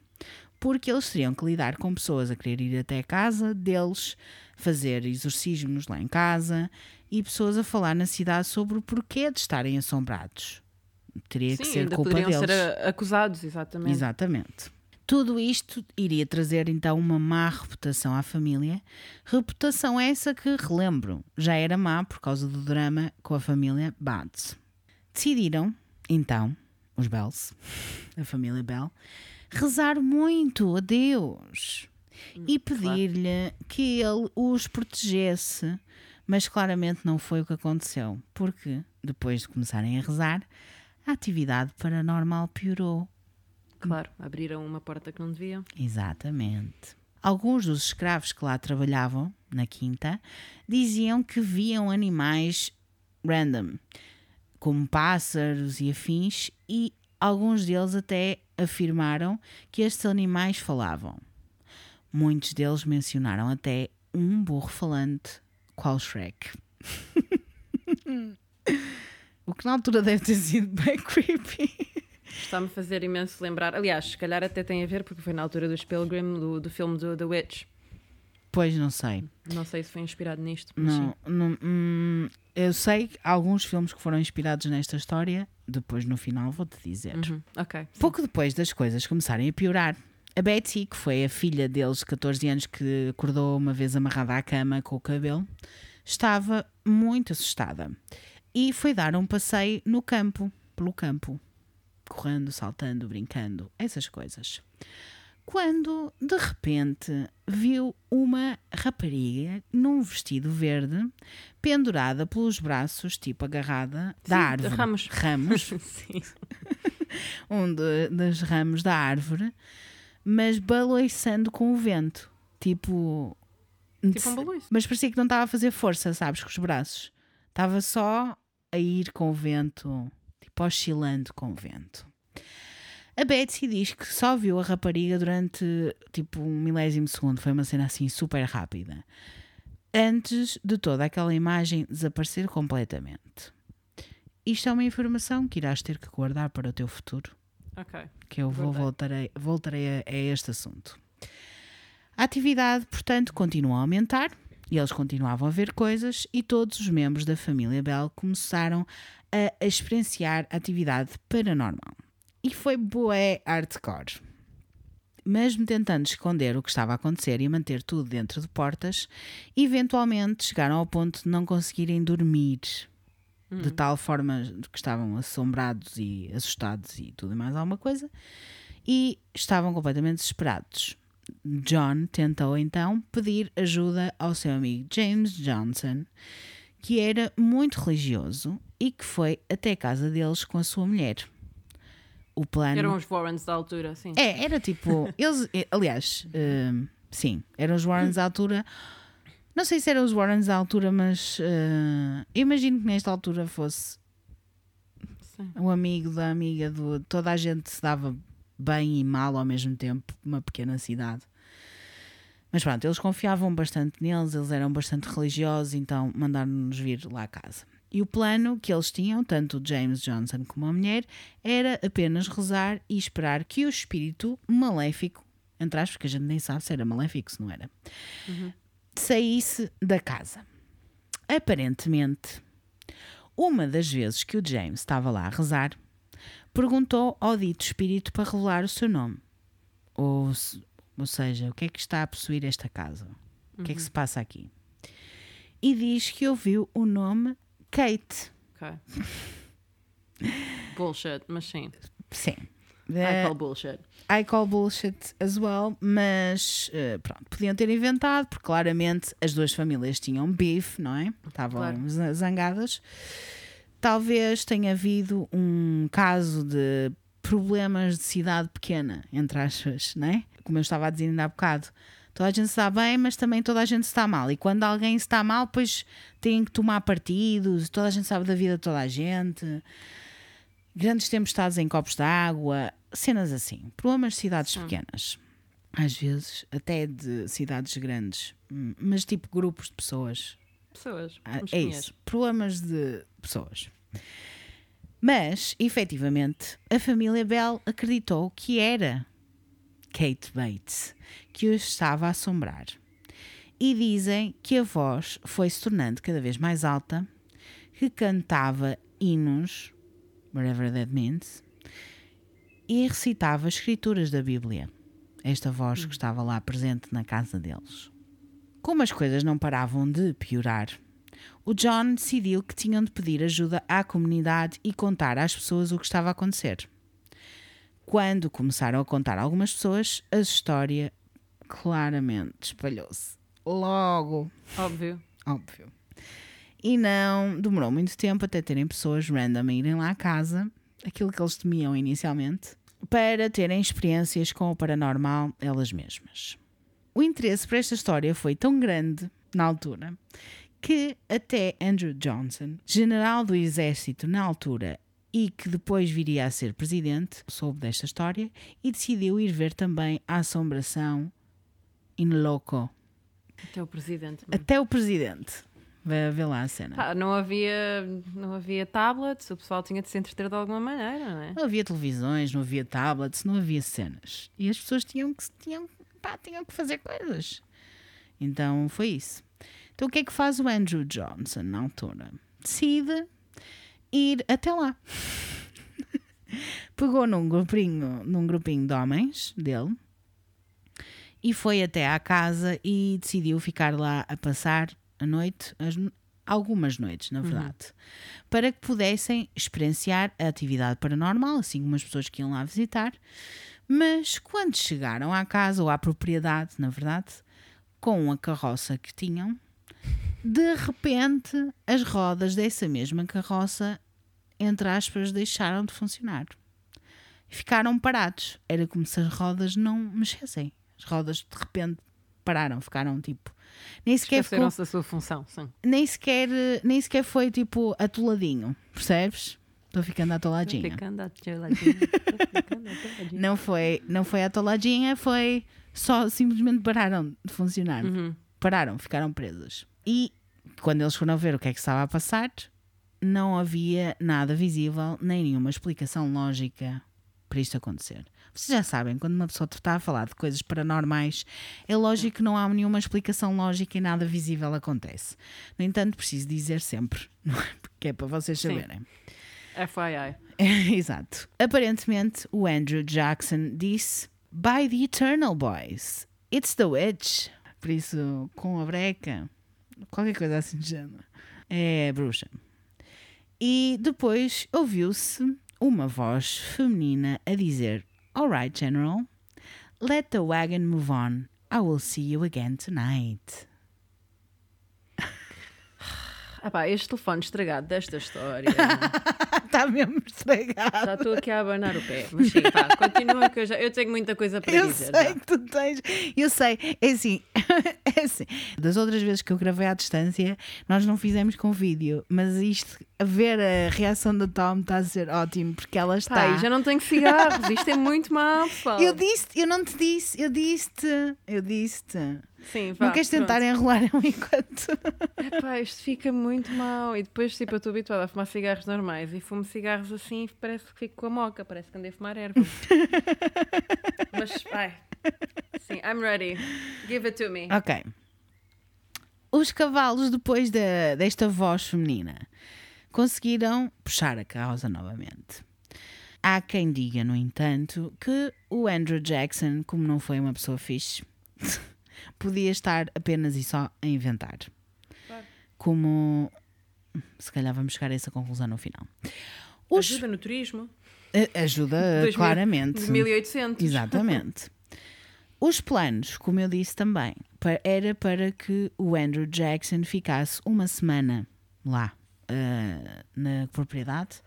A: Porque eles teriam que lidar com pessoas a querer ir até a casa deles, fazer exorcismos lá em casa e pessoas a falar na cidade sobre o porquê de estarem assombrados. Teria que
B: Sim,
A: ser
B: ainda
A: culpa
B: poderiam
A: deles.
B: ser acusados, exatamente.
A: Exatamente. Tudo isto iria trazer então uma má reputação à família. Reputação essa que, relembro, já era má por causa do drama com a família Bates. Decidiram, então, os Bells, a família Bell, rezar muito a Deus e pedir-lhe que ele os protegesse. Mas claramente não foi o que aconteceu, porque depois de começarem a rezar, a atividade paranormal piorou.
B: Claro, abriram uma porta que não deviam.
A: Exatamente. Alguns dos escravos que lá trabalhavam, na quinta, diziam que viam animais random, como pássaros e afins, e alguns deles até afirmaram que estes animais falavam. Muitos deles mencionaram até um burro falante, qual Shrek. o que na altura deve ter sido bem creepy.
B: Está-me a fazer imenso lembrar. Aliás, se calhar até tem a ver, porque foi na altura dos Pilgrim, do, do filme do The Witch.
A: Pois não sei.
B: Não sei se foi inspirado nisto. mas
A: Não,
B: sim.
A: não, hum, eu sei que há alguns filmes que foram inspirados nesta história, depois no final vou-te dizer.
B: Uhum, Ok. sim.
A: Pouco depois das coisas começarem a piorar, a Betsy, que foi a filha deles de 14 anos que acordou uma vez amarrada à cama com o cabelo, estava muito assustada e foi dar um passeio no campo, pelo campo, correndo, saltando, brincando, essas coisas. Quando de repente viu uma rapariga num vestido verde pendurada pelos braços, tipo agarrada da
B: Sim,
A: árvore.
B: ramos.
A: Ramos
B: sim.
A: um de- dos ramos da árvore, mas baloiçando com o vento. Tipo.
B: Tipo um balões.
A: Mas parecia que não estava a fazer força, sabes, com os braços. Estava só a ir com o vento, tipo oscilando com o vento. A Betsy diz que só viu a rapariga durante tipo um milésimo segundo, foi uma cena assim super rápida. Antes de toda aquela imagem desaparecer completamente. Isto é uma informação que irás ter que guardar para o teu futuro
B: Ok.
A: que eu vou voltarei, voltarei a, a este assunto. A atividade, portanto, continua a aumentar E eles continuavam a ver coisas e todos os membros da família Bell começaram a experienciar atividade paranormal. E foi bué hardcore. Mesmo tentando esconder o que estava a acontecer e manter tudo dentro de portas, eventualmente chegaram ao ponto de não conseguirem dormir. De tal forma que estavam assombrados e assustados e tudo mais alguma coisa. E estavam completamente desesperados. John tentou então pedir ajuda ao seu amigo James Johnson, que era muito religioso e que foi até a casa deles com a sua mulher. O plano.
B: Eram os Warrens da altura, sim.
A: É, era tipo. Eles, eh, aliás, hum, sim, eram os Warrens à altura. Não sei se eram os Warrens à altura, mas eu imagino que nesta altura fosse
B: Sim.
A: um amigo da amiga do. Toda a gente se dava bem e mal ao mesmo tempo, uma pequena cidade. Mas pronto, eles confiavam bastante neles, eles eram bastante religiosos, então mandaram-nos vir lá a casa. E o plano que eles tinham, tanto o James Johnson como a mulher, era apenas rezar e esperar que o espírito maléfico, entre aspas, que a gente nem sabe se era maléfico, se não era, saísse da casa. Aparentemente, uma das vezes que o James estava lá a rezar, perguntou ao dito espírito para revelar o seu nome. Ou, ou seja, o que é que está a possuir esta casa? O que é que se passa aqui? E diz que ouviu o nome Kate.
B: Ok. bullshit, mas sim.
A: Sim.
B: I
A: Eh,
B: call bullshit.
A: I call bullshit as well, mas eh, pronto, podiam ter inventado, porque claramente as duas famílias tinham beef, não é? Estavam
B: Claro.
A: za- zangadas. Talvez tenha havido um caso de problemas de cidade pequena, entre aspas, não é? Como eu estava a dizer ainda há bocado. Toda a gente está bem, mas também toda a gente está mal. E quando alguém está mal, depois têm que tomar partidos, toda a gente sabe da vida de toda a gente grandes tempestades em copos de água, cenas assim. Problemas de cidades pequenas. Às vezes, até de cidades grandes, mas tipo grupos de pessoas.
B: Pessoas.
A: Ah, é isso. Problemas de pessoas. Mas, efetivamente, a família Bell acreditou que era Kate Bates que os estava a assombrar. E dizem que a voz foi se tornando cada vez mais alta, que cantava hinos, whatever that means, e recitava escrituras da Bíblia. Esta voz que estava lá presente na casa deles. Como as coisas não paravam de piorar, o John decidiu que tinham de pedir ajuda à comunidade e contar às pessoas o que estava a acontecer. Quando começaram a contar a algumas pessoas, a história claramente espalhou-se. Logo,
B: Óbvio.
A: óbvio. E não demorou muito tempo até terem pessoas random a irem lá à casa, aquilo que eles temiam inicialmente, para terem experiências com o paranormal elas mesmas. O interesse por esta história foi tão grande na altura que até Andrew Johnson, general do exército na altura e que depois viria a ser presidente, soube desta história e decidiu ir ver também a assombração in loco.
B: Até o presidente.
A: Até o presidente. Vai ver lá a cena.
B: Pá, não havia, não havia tablets, o pessoal tinha de se entreter de alguma maneira, não é?
A: Não havia televisões, não havia tablets, não havia cenas. E as pessoas tinham que, tinham, pá, tinham que fazer coisas. Então foi isso. Então o que é que faz o Andrew Johnson na altura? Decide ir até lá. Pegou num grupinho, num grupinho de homens dele e foi até à casa e decidiu ficar lá a passar a noite, as- algumas noites, na verdade, para que pudessem experienciar a atividade paranormal, assim como as pessoas que iam lá visitar. Mas quando chegaram à casa ou à propriedade, na verdade, com a carroça que tinham, de repente as rodas dessa mesma carroça, entre aspas, deixaram de funcionar. Ficaram parados. Era como se as rodas não mexessem. As rodas de repente pararam, ficaram tipo. Nem sequer ficou
B: da sua função, sim.
A: nem sequer, nem sequer foi tipo atoladinho, percebes? Estou ficando atoladinha.
B: Ficando atoladinha, tô ficando atoladinha.
A: Não foi, não foi atoladinha, foi só simplesmente pararam de funcionar.
B: Uhum.
A: Pararam, ficaram presas. E quando eles foram ver o que é que estava a passar, não havia nada visível, nem nenhuma explicação lógica para isto acontecer. Vocês já sabem, quando uma pessoa está a falar de coisas paranormais, é lógico que não há nenhuma explicação lógica e nada visível acontece. No entanto, preciso dizer sempre, não é? Porque é para vocês
B: Sim. FYI.
A: Exato. Aparentemente, o Andrew Jackson disse: By the Eternal Boys, it's the witch. Por isso, com a breca, qualquer coisa assim de género. É bruxa. E depois ouviu-se uma voz feminina a dizer: Alright, General, let the wagon move on. I will see you again tonight.
B: Ah pá, este telefone estragado desta história.
A: Está mesmo estragado.
B: Já estou aqui a abanar o pé. Mas sim, pá, continua que eu já. Eu tenho muita coisa para
A: Eu
B: dizer.
A: sei
B: já.
A: que tu tens, eu sei, é assim, é assim. Das outras vezes que eu gravei à distância, nós não fizemos com vídeo, mas isto, a ver a reação da Tom está a ser ótimo, porque ela está.
B: Pá, já não tenho cigarros. Isto é muito mal, pessoal.
A: Eu disse, eu não te disse, eu disse-te, eu disse-te.
B: Sim, vá,
A: Não queres
B: pronto.
A: tentar enrolar um enquanto.
B: Epá, isto fica muito mal. E depois, tipo, eu estou habituada a fumar cigarros normais e fumo cigarros assim e parece que fico com a moca, parece que andei a fumar erva. Mas, ai. Sim, I'm ready. Give it to me.
A: Ok. Os cavalos, depois da, desta voz feminina, conseguiram puxar a causa novamente. Há quem diga, no entanto, que o Andrew Jackson, como não foi uma pessoa fixe, podia estar apenas e só a inventar.
B: Claro.
A: Como. Se calhar vamos chegar a essa conclusão no final. Os,
B: Ajuda no turismo.
A: ajuda,
B: 2000
A: claramente.
B: De 1800.
A: Exatamente. Os planos, como eu disse também, era para que o Andrew Jackson ficasse uma semana lá ah, na propriedade,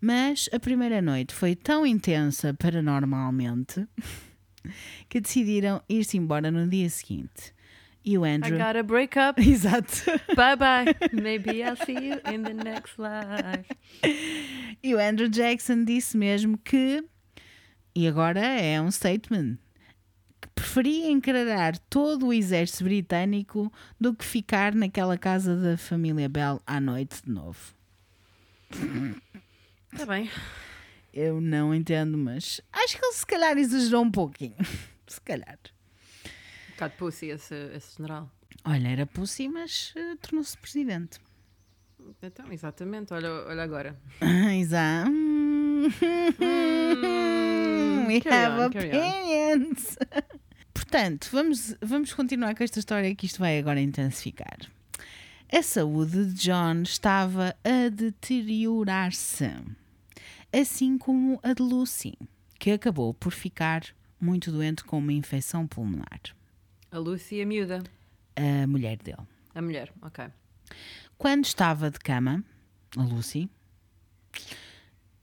A: mas a primeira noite foi tão intensa paranormalmente que decidiram ir-se embora no dia seguinte. E o
B: I
A: Andrew.
B: gotta break up.
A: Exato.
B: Bye bye. Maybe I'll see you in the next life.
A: E o Andrew Jackson disse mesmo que, e agora é um statement, que preferia encarar todo o exército britânico do que ficar naquela casa da família Bell à noite de novo.
B: Está bem.
A: Eu não entendo, mas acho que ele se calhar exagerou um pouquinho. Se calhar.
B: Um bocado pussy esse, esse general.
A: Olha, era pussy, mas eh, tornou-se presidente.
B: Então, exatamente. Olha, olha agora.
A: Exato. We
B: carry
A: have
B: on.
A: opinions. Portanto, vamos, vamos continuar com esta história que isto vai agora intensificar. A saúde de John estava a deteriorar-se, assim como a de Lucy, que acabou por ficar muito doente com uma infecção pulmonar.
B: A Lucy, a miúda.
A: A mulher dele.
B: A mulher, ok.
A: Quando estava de cama, a Lucy,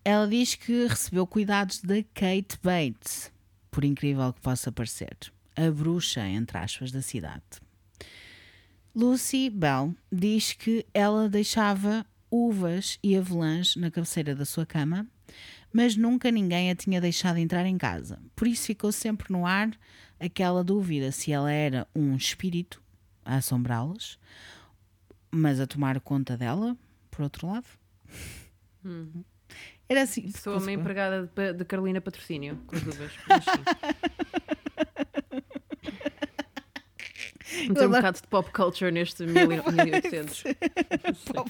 A: ela diz que recebeu cuidados da Kate Bates, por incrível que possa parecer, a bruxa, entre aspas, da cidade. Lucy Bell diz que ela deixava uvas e avelãs na cabeceira da sua cama, mas nunca ninguém a tinha deixado entrar em casa. Por isso ficou sempre no ar aquela dúvida se ela era um espírito a assombrá-las mas a tomar conta dela, por outro lado. Era assim.
B: Sou uma empregada de, de Carolina Patrocínio, com as uvas. Mas sim. Meter um bocado de pop culture neste 1800.
A: Pop,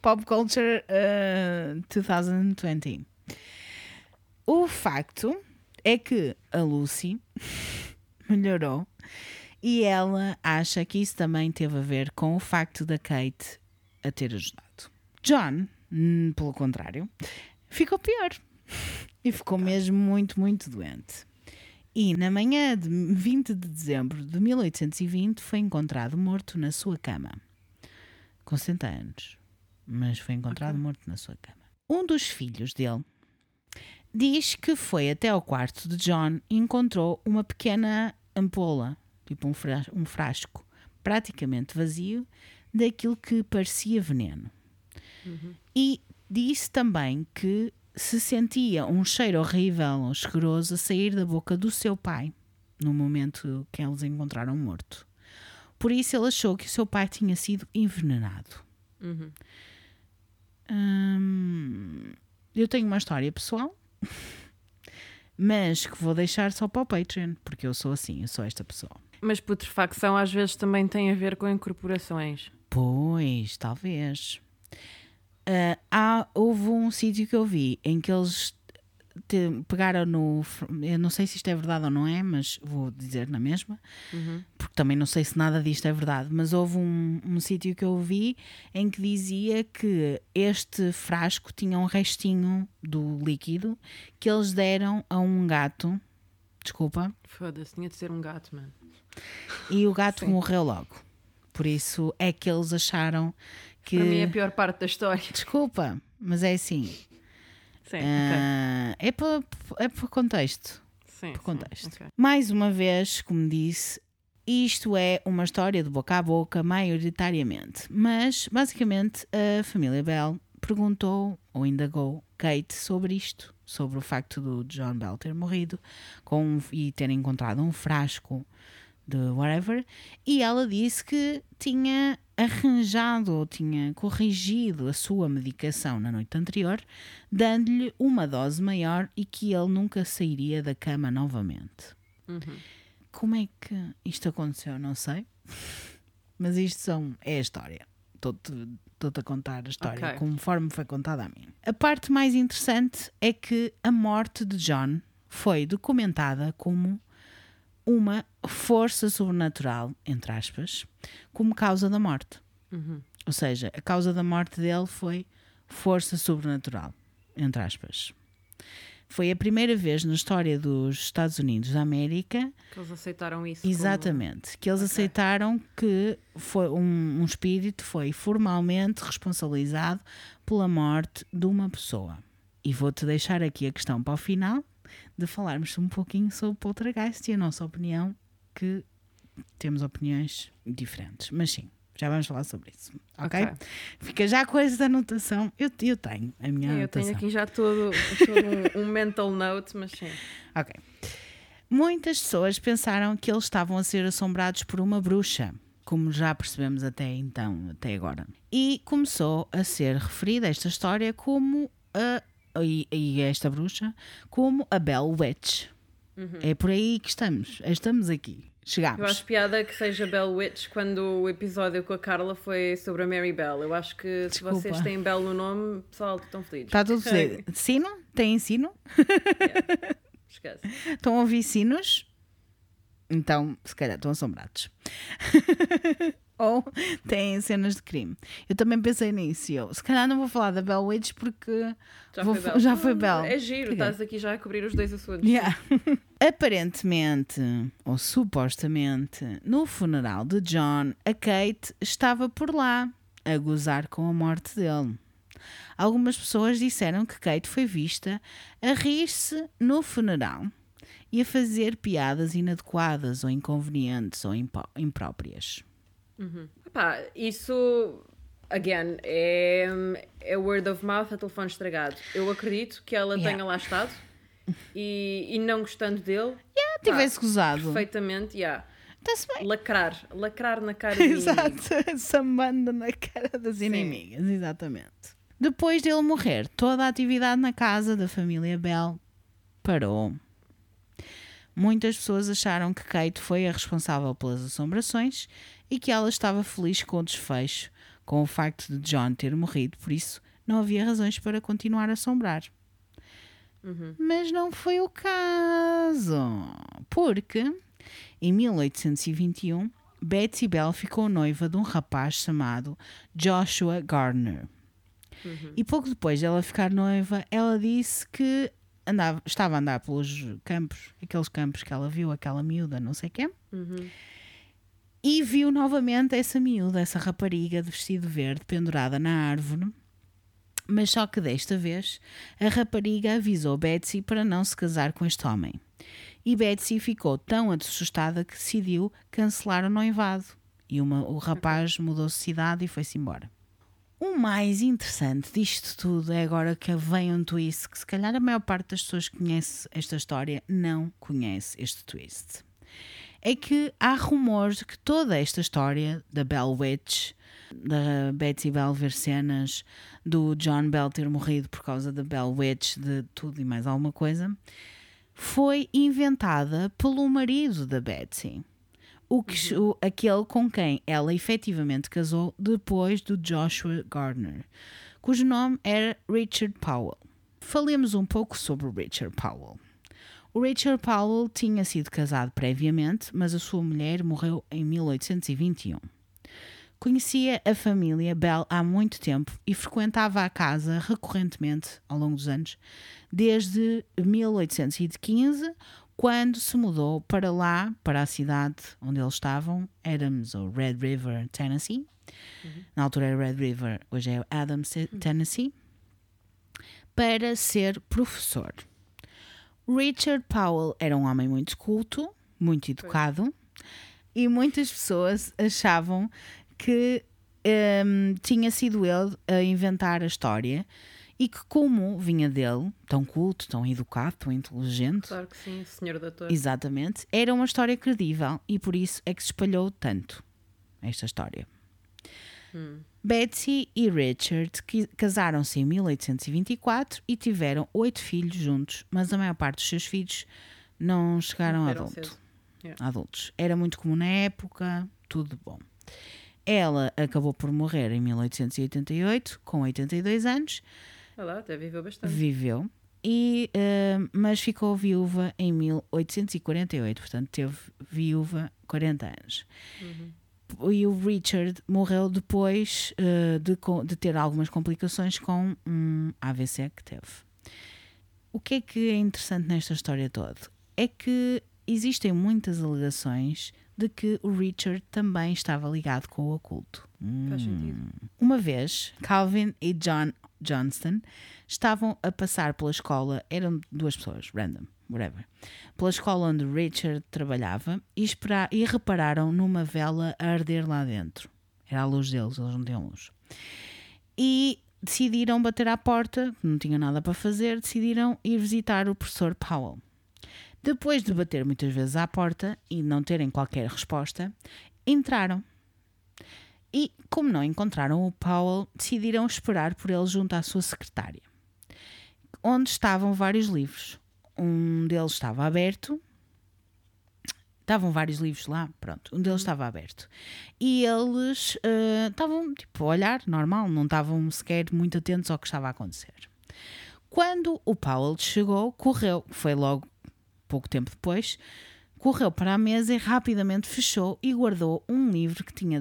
A: Pop Culture uh, 2020. O facto é que a Lucy melhorou e ela acha que isso também teve a ver com o facto da Kate a ter ajudado. John, hum, pelo contrário, ficou pior e ficou mesmo muito, muito doente. E na manhã de 20 de dezembro de 1820 foi encontrado morto na sua cama com 60 anos, mas foi encontrado morto na sua cama. Um dos filhos dele diz que foi até ao quarto de John e encontrou uma pequena ampola, tipo um fra- um frasco, praticamente vazio, daquilo que parecia veneno. E disse também que se sentia um cheiro horrível, cheiroso, a sair da boca do seu pai no momento que eles encontraram morto. Por isso ele achou que o seu pai tinha sido envenenado.
B: Uhum.
A: Hum, eu tenho uma história pessoal mas que vou deixar só para o Patreon, porque eu sou assim, eu sou esta pessoa.
B: Mas putrefacção às vezes também tem a ver com incorporações.
A: Pois, talvez. Ah, há, houve um sítio que eu vi em que eles pegaram no. Eu não sei se isto é verdade ou não é, mas vou dizer na mesma, porque também não sei se nada disto é verdade. Mas houve um, um sítio que eu vi em que dizia que este frasco tinha um restinho do líquido que eles deram a um gato. Desculpa,
B: Foda-se, tinha de ser um gato, mano.
A: e o gato
B: Sim.
A: morreu logo. Por isso é que eles acharam que.
B: Para mim é a pior parte da história.
A: Desculpa, mas é assim.
B: Sim, ok.
A: ah, é para é para contexto.
B: Sim,
A: por
B: sim,
A: contexto.
B: ok.
A: Mais uma vez, como disse, isto é uma história de boca a boca, maioritariamente. Mas, basicamente, a família Bell perguntou ou indagou Kate sobre isto, sobre o facto do John Bell ter morrido com, e ter encontrado um frasco de whatever, e ela disse que tinha arranjado ou tinha corrigido a sua medicação na noite anterior, dando-lhe uma dose maior e que ele nunca sairia da cama novamente.
B: Uhum.
A: Como é que isto aconteceu? Não sei. Mas isto são, é a história. Estou-te a contar a história
B: Ok.
A: conforme foi contada a mim. A parte mais interessante é que a morte de John foi documentada como uma força sobrenatural, entre aspas, como causa da morte.
B: Uhum.
A: Ou seja, a causa da morte dele foi força sobrenatural, entre aspas. Foi a primeira vez na história dos Estados Unidos da América
B: Que eles aceitaram isso. como-
A: Exatamente. Que eles
B: Ok.
A: aceitaram que foi um, um espírito foi formalmente responsabilizado pela morte de uma pessoa. E vou-te deixar aqui a questão para o final de falarmos um pouquinho sobre Poltergeist e a nossa opinião, que temos opiniões diferentes. Mas sim, já vamos falar sobre isso. Ok?
B: Ok.
A: Fica já com esta anotação. Eu, eu tenho a minha
B: eu
A: anotação.
B: tenho aqui já todo, todo um, um mental note, mas sim.
A: Ok. Muitas pessoas pensaram que eles estavam a ser assombrados por uma bruxa, como já percebemos até então, até agora. E começou a ser referida esta história como a. E, e esta bruxa como a Bell Witch. É por aí que estamos. Estamos aqui. Chegámos.
B: Eu acho piada que seja Bell Witch quando o episódio com a Carla foi sobre a Mary Bell. Eu acho que se
A: Desculpa.
B: vocês têm Bell no nome, pessoal, estão felizes.
A: Está tudo feliz. Sino? Tem sino?
B: Esquece.
A: Estão a ouvir sinos? Então, se calhar estão assombrados. Ou têm cenas de crime. Eu também pensei nisso. Eu, se calhar não vou falar da Bell Witch porque
B: Já
A: Vou
B: foi Bell.
A: já foi Bell.
B: É giro,
A: Caguei.
B: estás aqui já a cobrir os dois assuntos.
A: Yeah. Aparentemente, ou supostamente, no funeral de John, a Kate estava por lá, a gozar com a morte dele. Algumas pessoas disseram que Kate foi vista a rir-se no funeral e a fazer piadas inadequadas ou inconvenientes ou impó- impróprias.
B: Pá, isso, again, é, é word of mouth a telefone estragado. Eu acredito que ela
A: Yeah.
B: tenha lá estado e, e não gostando dele,
A: Ah, tivesse gozado.
B: perfeitamente, yeah.
A: Está-se bem.
B: lacrar, lacrar na cara de
A: Exato, sambando na cara das inimigas, exatamente. Depois dele morrer, toda a atividade na casa da família Bell parou. Muitas pessoas acharam que Kate foi a responsável pelas assombrações e que ela estava feliz com o desfecho, com o facto de John ter morrido, por isso não havia razões para continuar a assombrar. Mas não foi o caso, porque em 1821 Betsy Bell ficou noiva de um rapaz chamado Joshua Gardner. E pouco depois dela ficar noiva, ela disse que andava, estava a andar pelos campos, aqueles campos que ela viu, aquela miúda, não sei quem, e viu novamente essa miúda, essa rapariga de vestido verde pendurada na árvore. Mas só que desta vez a rapariga avisou Betsy para não se casar com este homem. E Betsy ficou tão assustada que decidiu cancelar o noivado. E uma- o rapaz mudou-se de cidade e foi-se embora. O mais interessante disto tudo é agora que vem um twist que se calhar a maior parte das pessoas que conhece esta história não conhece este twist. É que há rumores de que toda esta história da Bell Witch, da Betsy Bell ver cenas, do John Bell ter morrido por causa da Bell Witch, de tudo e mais alguma coisa, foi inventada pelo marido da Betsy. O que, o- aquele com quem ela efetivamente casou depois do Joshua Gardner, cujo nome era Richard Powell. Falemos um pouco sobre Richard Powell. O Richard Powell tinha sido casado previamente, mas a sua mulher morreu em 1821. Conhecia a família Bell há muito tempo e frequentava a casa recorrentemente ao longo dos anos, desde 1815, quando se mudou para lá, para a cidade onde eles estavam, Adams ou Red River, Tennessee. Na altura era Red River, hoje é Adams, Tennessee, para ser professor. Richard Powell era um homem muito culto, muito educado, e muitas pessoas achavam que hum, tinha sido ele a inventar a história e que, como vinha dele, tão culto, tão educado, tão inteligente,
B: Claro que sim, senhor doutor.
A: exatamente, era uma história credível e por isso é que se espalhou tanto esta história. Betsy e Richard casaram-se em 1824 e tiveram oito filhos juntos, mas a maior parte dos seus filhos não chegaram a adulto.
B: Yeah.
A: adultos. Era muito comum na época, tudo bom. Ela acabou por morrer em 1888, com 82 anos,
B: Olha lá, até viveu bastante.
A: viveu, e, eh, mas ficou viúva em 1848, portanto teve viúva 40 anos. E o Richard morreu depois eh, de, de ter algumas complicações com um AVC que teve. O que é que é interessante nesta história toda? É que existem muitas alegações de que o Richard também estava ligado com o oculto.
B: Faz sentido.
A: Uma vez, Calvin e John Johnston estavam a passar pela escola, eram duas pessoas, random, whatever, pela escola onde Richard trabalhava e, espera- e repararam numa vela a arder lá dentro. Era a luz deles, eles não tinham luz. E decidiram bater à porta, não tinham nada para fazer, decidiram ir visitar o professor Powell. Depois de bater muitas vezes à porta e não terem qualquer resposta, entraram. E, como não encontraram o Powell, decidiram esperar por ele junto à sua secretária, onde estavam vários livros. Um deles estava aberto. Estavam vários livros lá, pronto. Um deles estava aberto. E eles eh, estavam, tipo, a olhar, normal, não estavam sequer muito atentos ao que estava a acontecer. Quando o Powell chegou, correu, foi logo pouco tempo depois, correu para a mesa e rapidamente fechou e guardou um livro que tinha,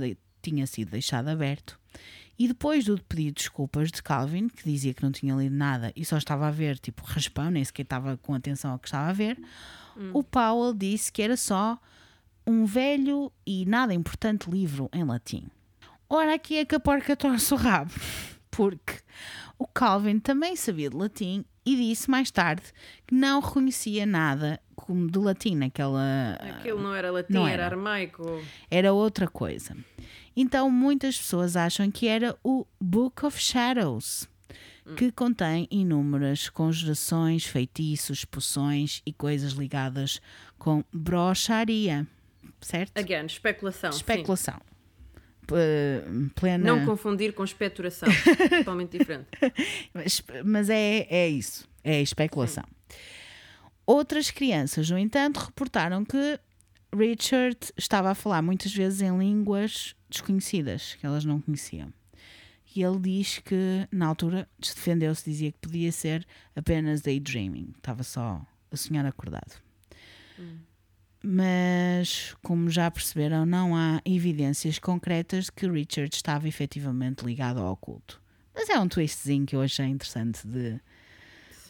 A: tinha sido deixado aberto. E depois do pedido de desculpas de Calvin, que dizia que não tinha lido nada e só estava a ver tipo raspão, nem sequer estava com atenção ao que estava a ver, o Powell disse que era só um velho e nada importante livro em latim. Ora, aqui é que a porca torce o rabo, porque o Calvin também sabia de latim e disse mais tarde que não reconhecia nada como de latim naquela.
B: Aquilo não era latim,
A: não
B: era.
A: era.
B: armaico.
A: Era outra coisa. Então muitas pessoas acham que era o Book of Shadows, que contém inúmeras conjurações, feitiços, poções e coisas ligadas com brocharia, certo?
B: Again, especulação. sim.
A: Especulação. P- plena.
B: Não confundir com especulação. Totalmente diferente.
A: Mas, mas é, é isso, é especulação. Outras crianças, no entanto, reportaram que Richard estava a falar muitas vezes em línguas desconhecidas, que elas não conheciam. E ele diz que, na altura, se defendeu-se, dizia que podia ser apenas daydreaming, estava só a sonhar acordado. Mas, como já perceberam, não há evidências concretas de que Richard estava efetivamente ligado ao oculto. Mas é um twistzinho que eu achei interessante de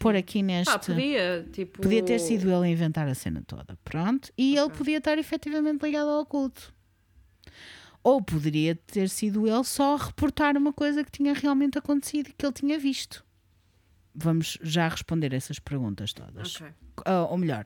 A: pôr aqui neste.
B: Pá, podia, tipo...
A: Podia ter sido ele a inventar a cena toda. Pronto. E ele podia estar efetivamente ligado ao oculto. Ou poderia ter sido ele só a reportar uma coisa que tinha realmente acontecido e que ele tinha visto. Vamos já responder essas perguntas todas.
B: Ok,
A: Ah, ou melhor,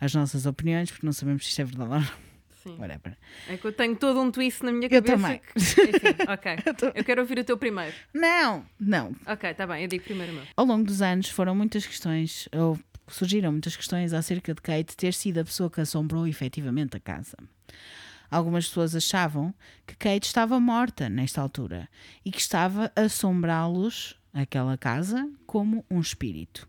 A: as nossas opiniões, porque não sabemos se isto é verdade ou não.
B: Sim.
A: Whatever.
B: É que eu tenho todo um twist na minha
A: Eu
B: cabeça.
A: também.
B: que- Enfim, ok. Eu quero ouvir o teu primeiro.
A: Não, não.
B: Ok, está bem, eu digo primeiro o meu.
A: Ao longo dos anos foram muitas questões, ou surgiram muitas questões acerca de Kate ter sido a pessoa que assombrou efetivamente a casa. Algumas pessoas achavam que Kate estava morta nesta altura e que estava a assombrá-los, aquela casa, como um espírito.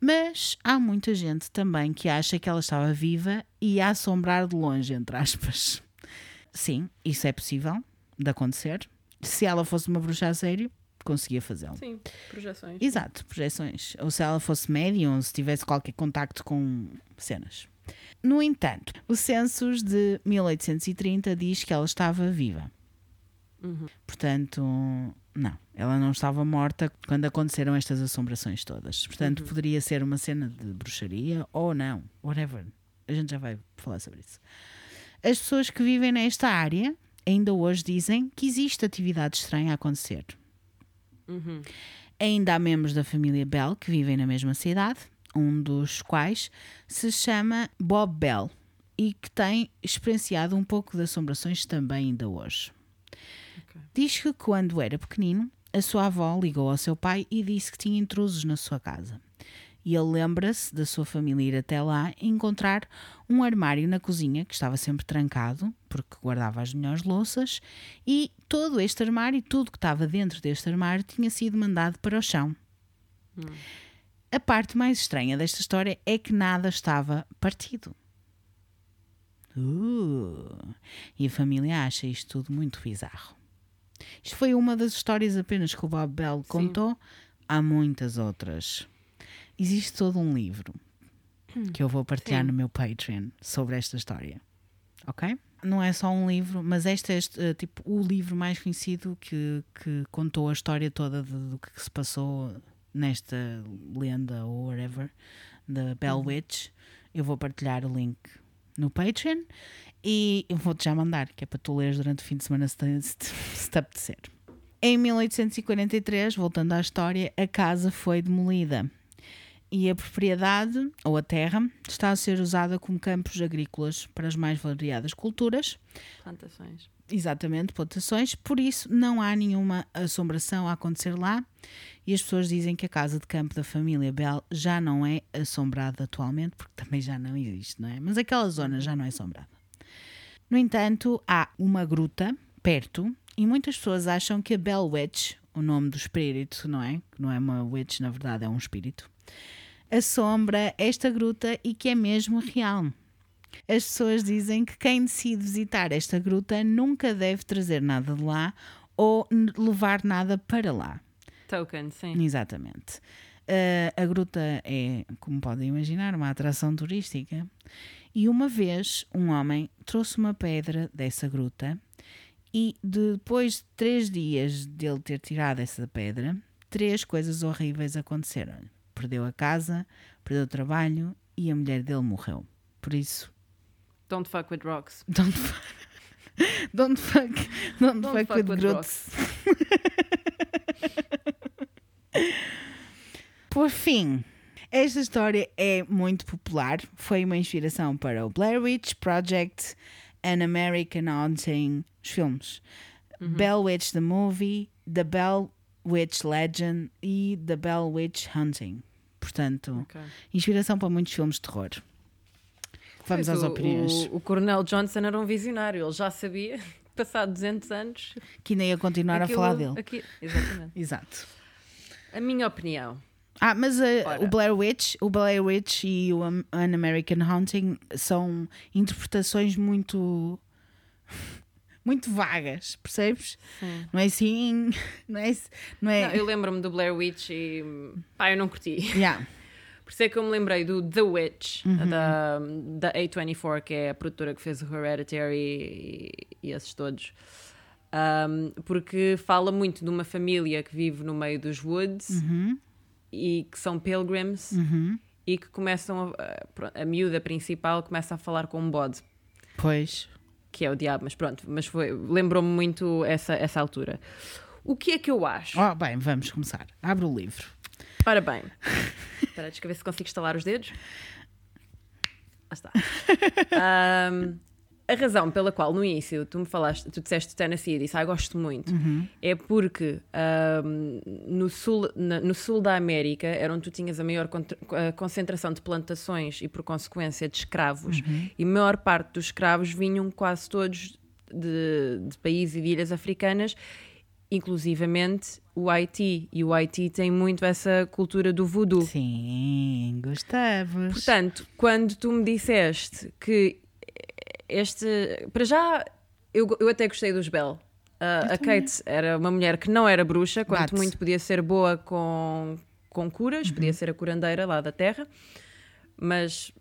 A: Mas há muita gente também que acha que ela estava viva e a assombrar de longe, entre aspas. Sim, isso é possível de acontecer. Se ela fosse uma bruxa a sério, conseguia fazê-lo.
B: Sim, projeções.
A: Exato, projeções. Ou se ela fosse médium, se tivesse qualquer contacto com cenas. No entanto, o census de 1830 diz que ela estava viva.
B: Uhum.
A: Portanto, não, ela não estava morta quando aconteceram estas assombrações todas. Portanto,
B: Uhum.
A: poderia ser uma cena de bruxaria ou não, whatever. A gente já vai falar sobre isso. As pessoas que vivem nesta área ainda hoje dizem que existe atividade estranha a acontecer.
B: Uhum.
A: Ainda há membros da família Bell que vivem na mesma cidade, um dos quais se chama Bob Bell e que tem experienciado um pouco de assombrações também ainda hoje.
B: Ok.
A: Diz que quando era pequenino, a sua avó ligou ao seu pai e disse que tinha intrusos na sua casa. E ele lembra-se da sua família ir até lá e encontrar um armário na cozinha que estava sempre trancado, porque guardava as melhores louças, e todo este armário, tudo que estava dentro deste armário, tinha sido mandado para o chão. A parte mais estranha desta história é que nada estava partido. Uh, e a família acha isto tudo muito bizarro. Isto foi uma das histórias apenas que o Bob Bell contou. Há muitas outras. Existe todo um livro que eu vou partilhar
B: Sim.
A: no meu Patreon sobre esta história. Ok? Não é só um livro, mas este é este, eh, tipo o livro mais conhecido que, que contou a história toda de- do que se passou nesta lenda ou whatever da Bell Witch. Eu vou partilhar o link no Patreon e eu vou-te já mandar, que é para tu leres durante o fim de semana se te, se te- se te apetecer. Em 1843, voltando à história, a casa foi demolida e a propriedade, ou a terra, está a ser usada como campos agrícolas para as mais variadas culturas,
B: Plantações.
A: exatamente, plantações, por isso não há nenhuma assombração a acontecer lá e as pessoas dizem que a casa de campo da família Bell já não é assombrada atualmente, porque também já não existe, não é? Mas aquela zona já não é assombrada. No entanto, há uma gruta perto e muitas pessoas acham que a Bell Witch, o nome do espírito, não é? Que não é uma witch, na verdade é um espírito, assombra esta gruta e que é mesmo real. As pessoas dizem que quem decide visitar esta gruta nunca deve trazer nada de lá ou levar nada para lá.
B: Token, sim.
A: Exatamente. Uh, a gruta é, como podem imaginar, uma atração turística. E uma vez um homem trouxe uma pedra dessa gruta e depois de três dias dele ter tirado essa pedra, três coisas horríveis aconteceram. Perdeu a casa, perdeu o trabalho e a mulher dele morreu. Por isso,
B: Don't fuck with rocks.
A: don't fuck, don't fuck, don't
B: Don't
A: fuck,
B: fuck
A: with,
B: with
A: grutas. Por fim, esta história é muito popular. Foi uma inspiração para o Blair Witch Project, An American Haunting, os filmes. Bell Witch the Movie, The Bell Witch Legend e The Bell Witch Hunting. Portanto,
B: Ok.
A: inspiração para muitos filmes de terror. Vamos
B: Pois
A: às
B: o,
A: opiniões.
B: O, o Coronel Johnson era um visionário. Ele já sabia, passado 200 anos.
A: Que ainda ia continuar
B: aquilo-
A: a falar dele.
B: aqui- exatamente.
A: Exato.
B: A minha opinião.
A: Ah, mas
B: Ora.
A: o Blair Witch, o Blair Witch e o An American Haunting são interpretações muito muito vagas, percebes?
B: Sim.
A: Não é assim, não é, não é.
B: Não, eu lembro-me do Blair Witch e pá, eu não curti.
A: Yeah.
B: Por isso é que eu me lembrei do The Witch,
A: Uhum.
B: da, da A24, que é a produtora que fez o Hereditary e, e esses todos. Um, porque fala muito de uma família que vive no meio dos woods
A: Uhum,
B: e que são pilgrims
A: uhum.
B: e que começam a, a miúda principal começa a falar com um bode,
A: Pois.
B: que é o diabo, mas pronto, mas foi, lembrou-me muito essa, essa altura. O que é que eu acho?
A: Oh, bem, vamos começar. Abre o livro.
B: Ora bem, espera, deixa eu ver se consigo estalar os dedos. Lá está. Ahm, a razão pela qual no início tu me falaste, tu disseste Tennessee e disse, ah, gosto muito, é porque ahm, no, sul, na- no sul da América era onde tu tinhas a maior contra- a concentração de plantações e, por consequência, de escravos, e a maior parte dos escravos vinham quase todos de, de países e de ilhas africanas inclusivamente o Haiti. E o Haiti tem muito essa cultura do voodoo.
A: Sim, Gustavos.
B: Portanto, quando tu me disseste que este. Para já, eu, eu até gostei dos Bell. Uh, a Kate era uma mulher que não era bruxa, quanto
A: Bate.
B: muito podia ser boa com, com curas, podia ser a curandeira lá da terra, mas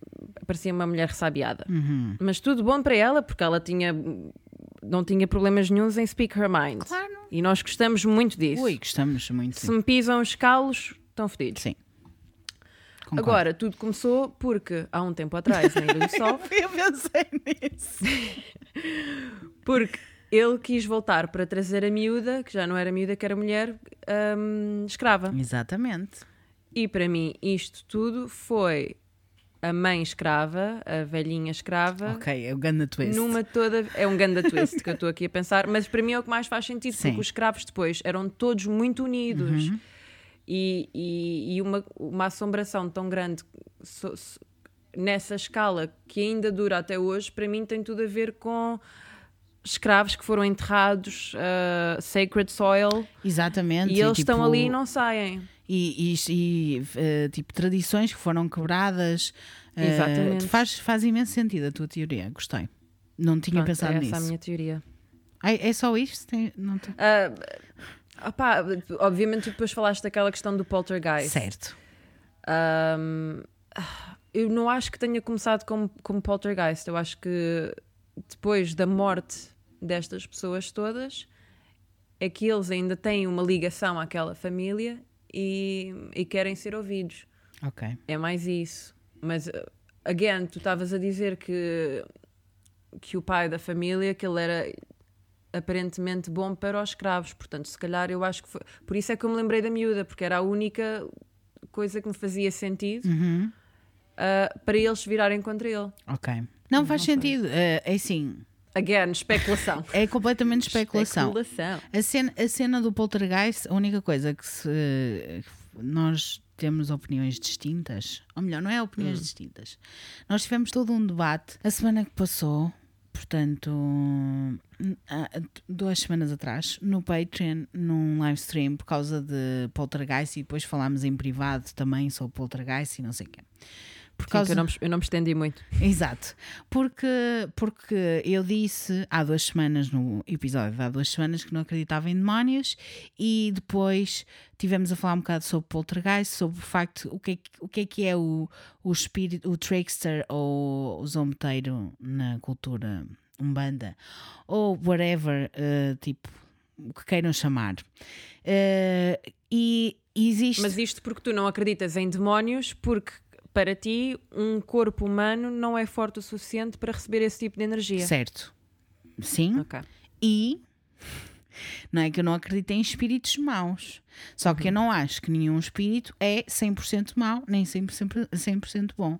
B: parecia uma mulher ressabiada.
A: Uhum.
B: Mas tudo bom para ela, porque ela tinha, não tinha problemas nenhums em speak her mind.
A: Claro.
B: E nós gostamos muito disso.
A: Ui, gostamos muito.
B: Se me pisam os calos, estão fedidos.
A: Sim. Concordo.
B: Agora, tudo começou porque há um tempo atrás, na Ilha do Sol,
A: Eu pensei nisso.
B: porque ele quis voltar para trazer a miúda, que já não era miúda, que era mulher, hum, escrava.
A: Exatamente.
B: E para mim, isto tudo foi a mãe escrava, a velhinha escrava,
A: Ok, é o Ganda Twist.
B: numa toda. É um ganda twist que eu estou aqui a pensar, mas para mim é o que mais faz sentido,
A: Sim.
B: porque os escravos depois eram todos muito unidos.
A: Uhum.
B: E, e, e uma, uma assombração tão grande so- so- nessa escala que ainda dura até hoje, para mim tem tudo a ver com escravos que foram enterrados, uh, sacred soil,
A: Exatamente.
B: e eles
A: tipo,
B: estão ali e não saem.
A: E, e- e, eh, tipo tradições que foram quebradas. eh,
B: Exatamente.
A: faz, faz imenso sentido a tua teoria. Gostei. Não tinha
B: Pronto,
A: pensado
B: é
A: nisso.
B: essa a minha teoria.
A: Ai, é só isto? Tem- não tem-
B: Ah, opá, obviamente tu depois falaste daquela questão do poltergeist.
A: Certo.
B: Um, eu não acho que tenha começado como, como poltergeist. Eu acho que depois da morte destas pessoas todas, é que eles ainda têm uma ligação àquela família e, e querem ser ouvidos.
A: Ok.
B: É mais isso. Mas, uh, again, tu estavas a dizer que, que o pai da família, que ele era aparentemente bom para os escravos. Portanto, se calhar eu acho que foi. Por isso é que eu me lembrei da miúda, porque era a única coisa que me fazia sentido
A: Uhum.
B: uh, para eles virarem contra ele.
A: Ok. Não faz
B: Não
A: sentido. Eh, é assim.
B: Again, especulação.
A: É completamente especulação.
B: Especulação.
A: A cena, a cena do poltergeist, a única coisa que se, nós temos opiniões distintas, ou melhor, não é opiniões distintas. Nós tivemos todo um debate a semana que passou, portanto, há duas semanas atrás, no Patreon, num live stream, por causa de poltergeist, e depois falámos em privado também sobre poltergeist e não sei o quê. Por
B: Sim, que eu, não, me- eu não me estendi muito.
A: Exato, porque, porque eu disse há duas semanas, no episódio de há duas semanas, que não acreditava em demónios e depois tivemos a falar um bocado sobre poltergeist, sobre o facto, o que é que, o que, é, que é o, o espírito, o trickster ou o zombeteiro na cultura umbanda, ou whatever, eh, tipo, o que queiram chamar. Eh, e existe...
B: Mas isto porque tu não acreditas em demónios, porque para ti um corpo humano não é forte o suficiente para receber esse tipo de energia.
A: Certo. Sim.
B: Ok.
A: E não é que eu não acredito em espíritos maus. Só que eu não acho que nenhum espírito é 100% mau, nem 100%, 100% bom.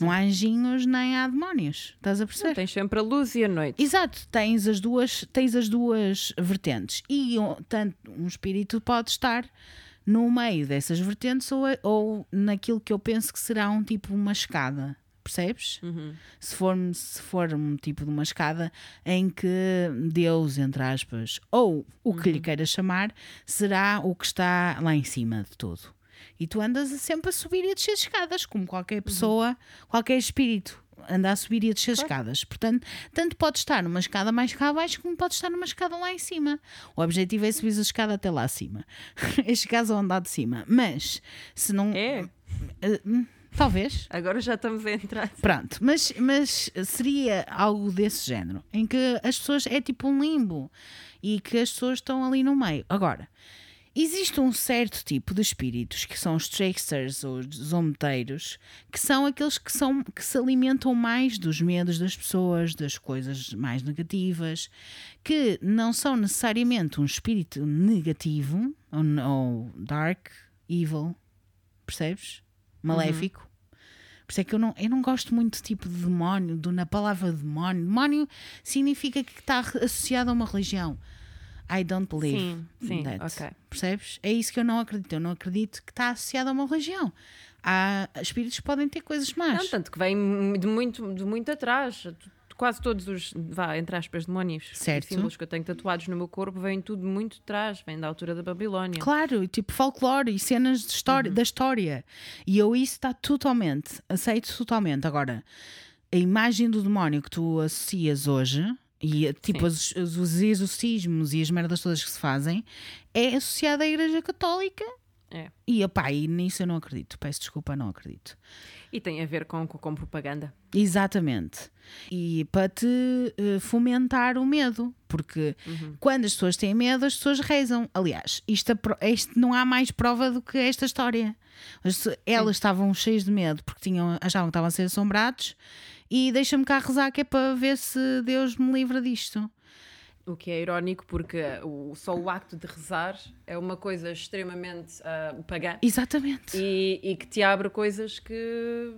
A: Não há anjinhos nem há demónios. Estás a perceber?
B: Tens sempre a luz e a noite.
A: Exato, tens as duas, tens as duas vertentes. E tanto um espírito pode estar no meio dessas vertentes ou, ou naquilo que eu penso que será um tipo uma escada. Percebes?
B: Uhum.
A: Se for, se for um tipo de uma escada em que Deus, entre aspas, ou o que lhe queira chamar, será o que está lá em cima de tudo. E tu andas sempre a subir e a descer escadas, como qualquer pessoa, qualquer espírito anda a subir e a descer escadas. Portanto, tanto pode estar numa escada mais cá abaixo como pode estar numa escada lá em cima. O objetivo é subir a escada até lá acima. Este caso é o andar de cima. Mas, se não.
B: É,
A: hum, talvez.
B: agora já estamos a entrar.
A: Pronto, mas, mas seria algo desse género, em que as pessoas é tipo um limbo e que as pessoas estão ali no meio. Agora, existe um certo tipo de espíritos que são os tricksters ou os zombeteiros, que são aqueles que, são, que se alimentam mais dos medos das pessoas, das coisas mais negativas, que não são necessariamente um espírito negativo ou, ou dark, evil, percebes? Maléfico. Por isso é que eu não, eu não gosto muito tipo de demónio, do, na palavra demónio. Demónio significa que está associado a uma religião. I don't believe
B: Sim, sim,
A: that.
B: ok.
A: Percebes? É isso que eu não acredito. Eu não acredito que está associado a uma religião. Há espíritos que podem ter coisas más.
B: Não, tanto que vem de muito, de muito atrás. Quase todos os, vá, entre aspas, demónios
A: Certo.
B: símbolos que eu tenho tatuados no meu corpo vêm tudo muito de trás, vêm da altura da Babilónia.
A: Claro, tipo folclore e cenas de história, da história. E eu isso está totalmente, aceito totalmente. Agora, a imagem do demónio que tu associas hoje, e tipo os, os- os exorcismos e as merdas todas que se fazem, é associada à Igreja Católica.
B: É.
A: E opá, e nisso eu não acredito. Peço desculpa, não acredito.
B: E tem a ver com, com, propaganda.
A: Exatamente. E para te eh, fomentar o medo, porque quando as pessoas têm medo, as pessoas rezam. Aliás, isto, isto não há mais prova do que esta história. As- elas estavam cheias de medo porque tinham, achavam que estavam a ser assombrados e deixa-me cá rezar que é para ver se Deus me livra disto.
B: O que é irónico porque o, só o acto de rezar é uma coisa extremamente ah, pagã
A: Exatamente.
B: e, e que te abre coisas que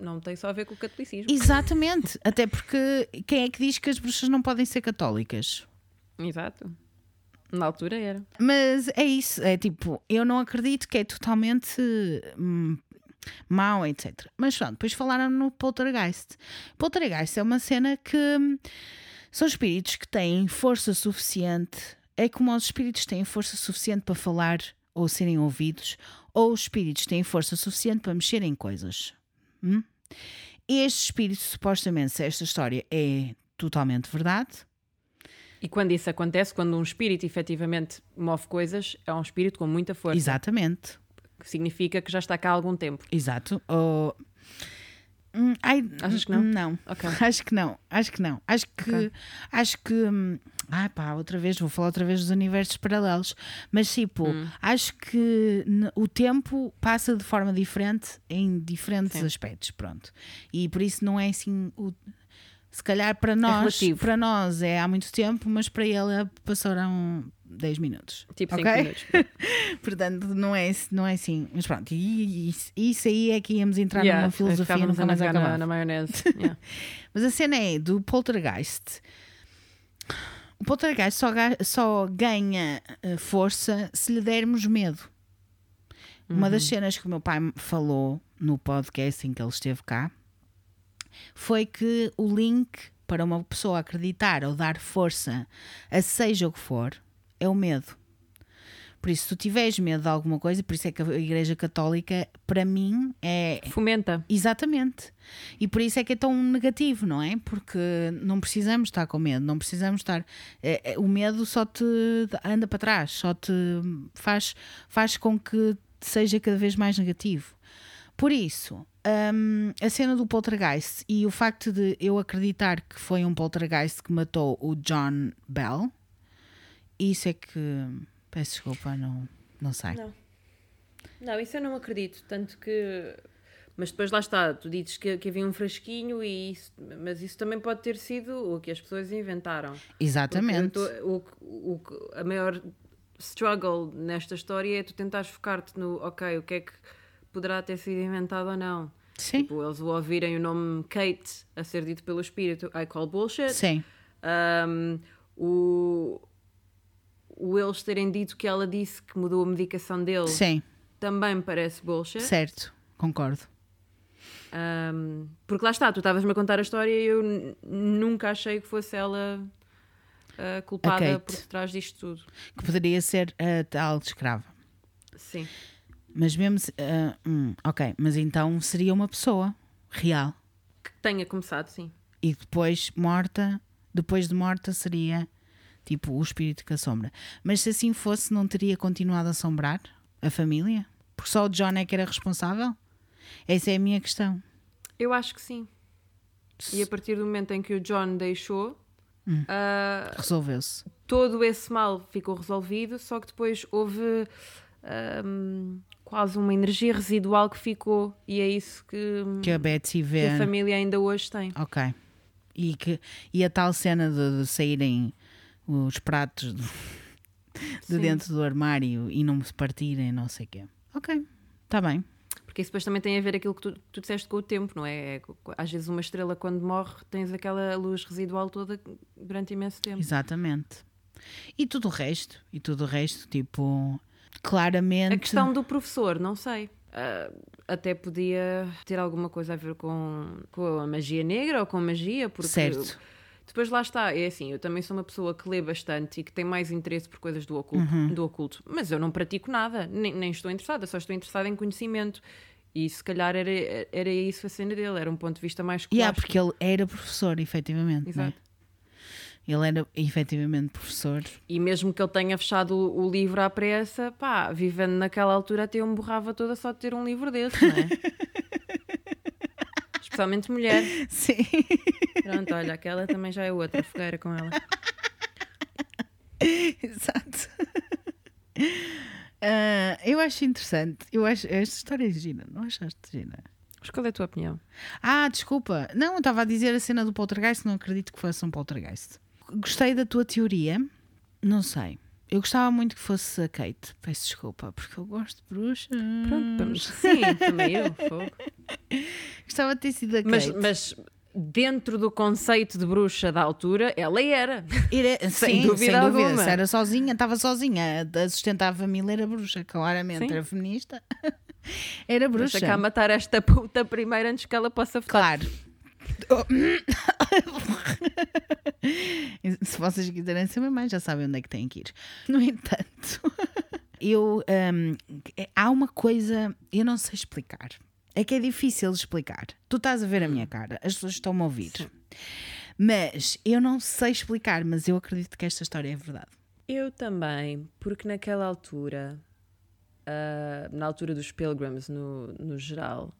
B: não têm só a ver com o catolicismo.
A: Exatamente. Até porque quem é que diz que as bruxas não podem ser católicas?
B: Exato. Na altura era.
A: Mas é isso, é tipo, eu não acredito que é totalmente hum, mau, etc. Mas pronto, depois falaram no Poltergeist. Poltergeist é uma cena que hum, são espíritos que têm força suficiente, é como os espíritos têm força suficiente para falar ou serem ouvidos, ou os espíritos têm força suficiente para mexer em coisas. Hum? Este espírito, supostamente, se esta história é totalmente verdade,
B: E quando isso acontece, quando um espírito efetivamente move coisas, é um espírito com muita força.
A: exatamente.
B: Que significa que já está cá há algum tempo.
A: Exato. Ou- Hum, ai,
B: Achas que não?
A: Não.
B: Ok.
A: Acho que não. Acho que não. Acho que.
B: Ok.
A: Acho que. hum, Ai pá, outra vez, vou falar outra vez dos universos paralelos. Mas tipo,
B: Hum.
A: acho que o tempo passa de forma diferente em diferentes
B: Sim.
A: aspectos. Pronto. E por isso não é assim. o- Se calhar para nós,
B: relativo.
A: para nós é há muito tempo, mas para ele passaram 10 minutos.
B: Tipo 5
A: Ok?
B: minutos.
A: Portanto, não é, não é assim. Mas pronto, e isso, isso aí é que íamos entrar
B: Yeah,
A: numa filosofia
B: ficávamos
A: nunca
B: a
A: mais
B: na, na maionese. Yeah.
A: Mas a cena é do poltergeist. O poltergeist só, só ganha eh, força se lhe dermos medo. Uma das cenas que o meu pai falou no podcast em que ele esteve cá foi que o link para uma pessoa acreditar ou dar força a seja o que for é o medo. Por isso, se tu tiveres medo de alguma coisa, por isso é que a Igreja Católica, para mim, é,
B: Fomenta.
A: Exatamente. E por isso é que é tão negativo, não é? Porque não precisamos estar com medo, não precisamos estar. é- é- o medo só te anda para trás, só te faz, faz com que seja cada vez mais negativo. Por isso, hum, a cena do poltergeist e o facto de eu acreditar que foi um poltergeist que matou o John Bell, isso é que. Peço desculpa, não, não sei.
B: Não. Não, isso eu não acredito. Tanto que. Mas depois lá está, tu dizes que, que havia um frasquinho, e isso... mas isso também pode ter sido o que as pessoas inventaram.
A: Exatamente.
B: o, o, a maior struggle nesta história é tu tentares focar-te no, ok, o que é que poderá ter sido inventado ou não.
A: Sim.
B: Tipo, eles ouvirem o nome Kate a ser dito pelo espírito, I call bullshit.
A: Sim.
B: Um, o, o eles terem dito que ela disse que mudou a medicação dele
A: Sim.
B: também me parece bullshit.
A: Certo. Concordo.
B: Um, porque lá está, tu estavas-me a contar a história e eu nunca achei que fosse ela a culpada por trás disto tudo.
A: que poderia ser a tal escrava.
B: Sim.
A: Mas mesmo ah, hum, ok, mas então seria uma pessoa real
B: Que tenha começado, sim.
A: e depois morta, depois de morta seria tipo o espírito que assombra. Mas se assim fosse, não teria continuado a assombrar a família? Porque só o John é que era responsável? Essa é a minha questão.
B: Eu acho que sim. E a partir do momento em que o John deixou,
A: Hum.
B: ah,
A: Resolveu-se.
B: todo esse mal ficou resolvido, só que depois houve quase uma energia residual que ficou, e é isso que,
A: Que a Betsy
B: que
A: vê.
B: a família ainda hoje tem.
A: Ok. E, que, e a tal cena de, de saírem os pratos de, de dentro do armário e não se partirem, não sei o quê. Ok, está bem.
B: Porque isso depois também tem a ver aquilo que tu, tu disseste com o tempo, não é? É, Às vezes uma estrela quando morre tens aquela luz residual toda durante imenso tempo.
A: Exatamente. E tudo o resto, e tudo o resto, tipo, claramente.
B: A questão do professor, não sei. ah, até podia ter alguma coisa a ver com, com a magia negra ou com magia, porque
A: Certo.
B: Depois lá está, é assim, eu também sou uma pessoa que lê bastante e que tem mais interesse por coisas do oculto,
A: Uhum.
B: do oculto. mas eu não pratico nada, nem, nem estou interessada, só estou interessada em conhecimento. E se calhar era, era isso a cena dele, era um ponto de vista mais
A: E yeah, porque ele era professor, efetivamente. é?
B: Exato.
A: Ele era efetivamente professor.
B: E mesmo que ele tenha fechado o, o livro à pressa, pá, vivendo naquela altura até eu me borrava toda só de ter um livro desse, não é? Especialmente mulher.
A: Sim.
B: Pronto, olha, aquela também já é outra fogueira com ela.
A: Exato. Ah, eu acho interessante. Eu acho esta história é gira, não achaste gira?
B: Mas qual é a tua opinião?
A: Ah, desculpa. Não, eu estava a dizer a cena do poltergeist, não acredito que fosse um poltergeist. Gostei da tua teoria. Não sei. Eu gostava muito que fosse a Kate. Peço desculpa, porque eu gosto de bruxas.
B: Pronto, vamos. Sim, também eu. fogo.
A: Gostava de ter sido a Kate.
B: Mas, mas dentro do conceito de bruxa da altura, ela era.
A: Era-
B: Sem
A: sim,
B: dúvida
A: sem dúvida.
B: alguma.
A: Se era sozinha, estava sozinha. A sustentar a família era bruxa, claramente.
B: Sim.
A: Era feminista. era bruxa.
B: Deixa cá matar esta puta primeiro antes que ela possa votar.
A: Claro. Se vocês quiserem saber mais, já sabem onde é que têm que ir. No entanto, eu hum, há uma coisa, eu não sei explicar. É que é difícil explicar. Tu estás a ver a minha cara, as pessoas estão-me a ouvir.
B: Sim.
A: Mas eu não sei explicar, mas eu acredito que esta história é verdade.
B: Eu também, porque naquela altura, ah, na altura dos Pilgrims no, no geral,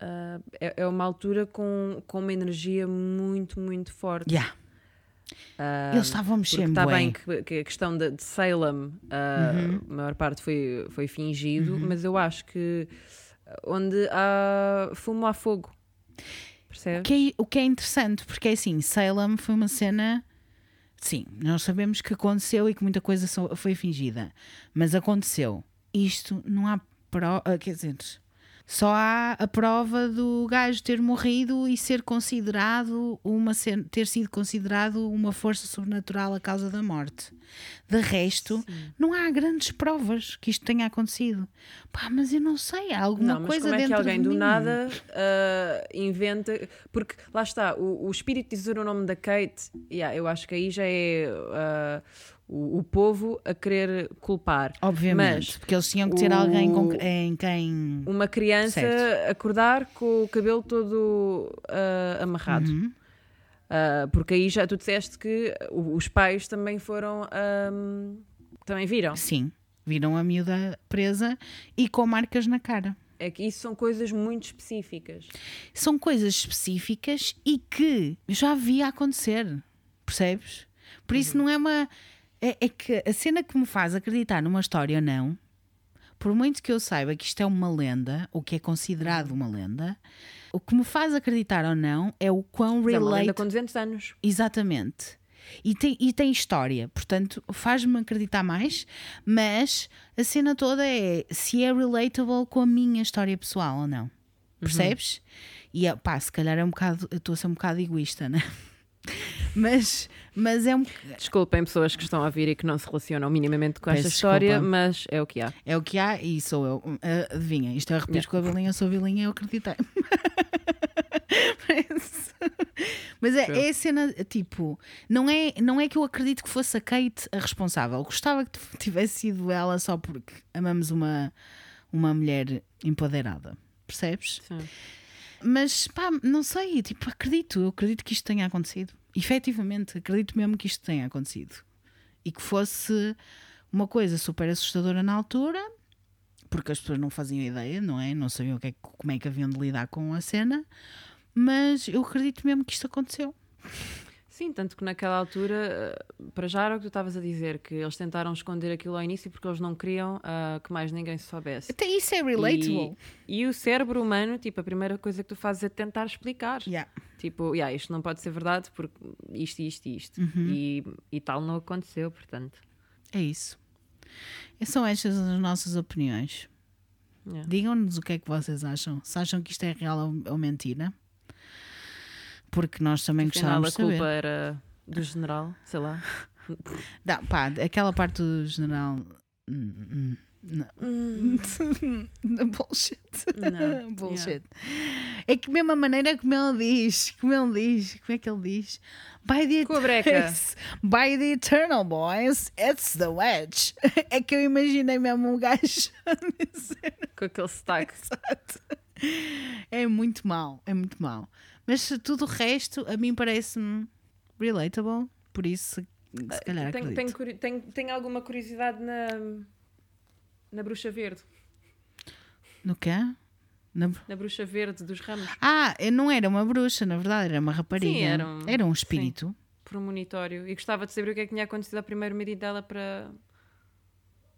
B: ah, é, é uma altura com, com uma energia muito, muito forte.
A: Yeah.
B: Ah,
A: Eles estavam a mexer
B: porque está bem que, que a questão de, de Salem, ah,
A: Uhum.
B: a maior parte foi, foi fingido, mas eu acho que onde há fumo há fogo. Percebes?
A: O que, é, o que é interessante, porque é assim, Salem foi uma cena. Sim, nós sabemos que aconteceu e que muita coisa foi fingida, mas aconteceu. Isto não há prova, quer dizer, só há a prova do gajo ter morrido e ser considerado uma ter sido considerado uma força sobrenatural a causa da morte. De resto, não há grandes provas que isto tenha acontecido. Pá, mas eu não sei, há alguma
B: não, mas
A: coisa
B: como é que
A: dentro
B: alguém
A: de
B: do
A: mim.
B: nada ah, inventa. Porque lá está, o, o espírito dizer o nome da Kate, yeah, eu acho que aí já é ah, o, o povo a querer culpar.
A: Obviamente,
B: Mas
A: porque eles tinham que ter
B: o-
A: alguém com, em quem.
B: uma criança
A: Certo.
B: acordar com o cabelo todo ah, amarrado.
A: Uhum.
B: Ah, porque aí já tu disseste que os pais também foram. ahm, também viram.
A: Sim, viram a miúda presa e com marcas na cara.
B: É que isso são coisas muito específicas.
A: São coisas específicas e que já havia acontecer, percebes? Por isso não é uma. É, é que a cena que me faz acreditar numa história ou não, por muito que eu saiba que isto é uma lenda, ou que é considerado uma lenda, o que me faz acreditar ou não é o quão
B: Mas É uma lenda
A: relate
B: com 200 anos.
A: Exatamente. E tem, e tem história, portanto, faz-me acreditar mais, mas a cena toda é se é relatable com a minha história pessoal ou não. Percebes? E é, pá, se calhar é um bocado, eu estou a ser um bocado egoísta, né? Mas, mas é, um,
B: Desculpem pessoas que estão a vir e que não se relacionam minimamente com
A: Peço
B: esta história,
A: desculpa.
B: mas é o que há.
A: é o que há e sou eu. Ah, Adivinha, isto é arrepios com a vilinha, sou a vilinha, eu acreditei. Mas- é, é a cena, tipo, não é, não é que eu acredito que fosse a Kate a responsável. Gostava que tivesse sido ela só porque amamos uma, uma mulher empoderada. Percebes?
B: Sim.
A: Mas pá, não sei, tipo, acredito, eu acredito que isto tenha acontecido. Efetivamente, acredito mesmo que isto tenha acontecido. E que fosse uma coisa super assustadora na altura, porque as pessoas não faziam ideia, não é? Não sabiam que é como é que haviam de lidar com a cena, mas eu acredito mesmo que isto aconteceu.
B: Sim, tanto que naquela altura, eh, para já era o que tu estavas a dizer, que eles tentaram esconder aquilo ao início porque eles não queriam ah, que mais ninguém soubesse.
A: Até isso é relatable.
B: E, e o cérebro humano, tipo, a primeira coisa que tu fazes é tentar explicar.
A: Yeah.
B: Tipo, yeah, isto não pode ser verdade porque isto, isto isto.
A: Uhum.
B: E, e tal não aconteceu, portanto.
A: É isso. São estas as nossas opiniões.
B: yeah.
A: Digam-nos o que é que vocês acham. Se acham que isto é real ou mentira. Porque nós também
B: Afinal,
A: gostávamos
B: a
A: de saber.
B: culpa era do general, sei lá.
A: Não, pá, aquela parte do general. hum, hum, Não.
B: Hum,
A: Bullshit.
B: Não,
A: Bullshit. É que mesmo a maneira como ele diz, como ele diz, como é que ele diz? By the,
B: Com a breca.
A: Yes. By the eternal boys, it's the wedge. É que eu imaginei mesmo um gajo a dizer.
B: com aquele sotaque.
A: Exato. É muito mau, é muito mau. Mas tudo o resto a mim parece-me relatable, por isso se calhar
B: Tenho, tenho, tenho- tenho alguma curiosidade na, na bruxa verde.
A: No quê? Na-
B: Na bruxa verde dos ramos.
A: Ah, não era uma bruxa, na verdade, era uma rapariga.
B: Sim, era um-
A: Era um espírito.
B: premonitório e gostava de saber o que é que tinha acontecido ao primeiro marido dela para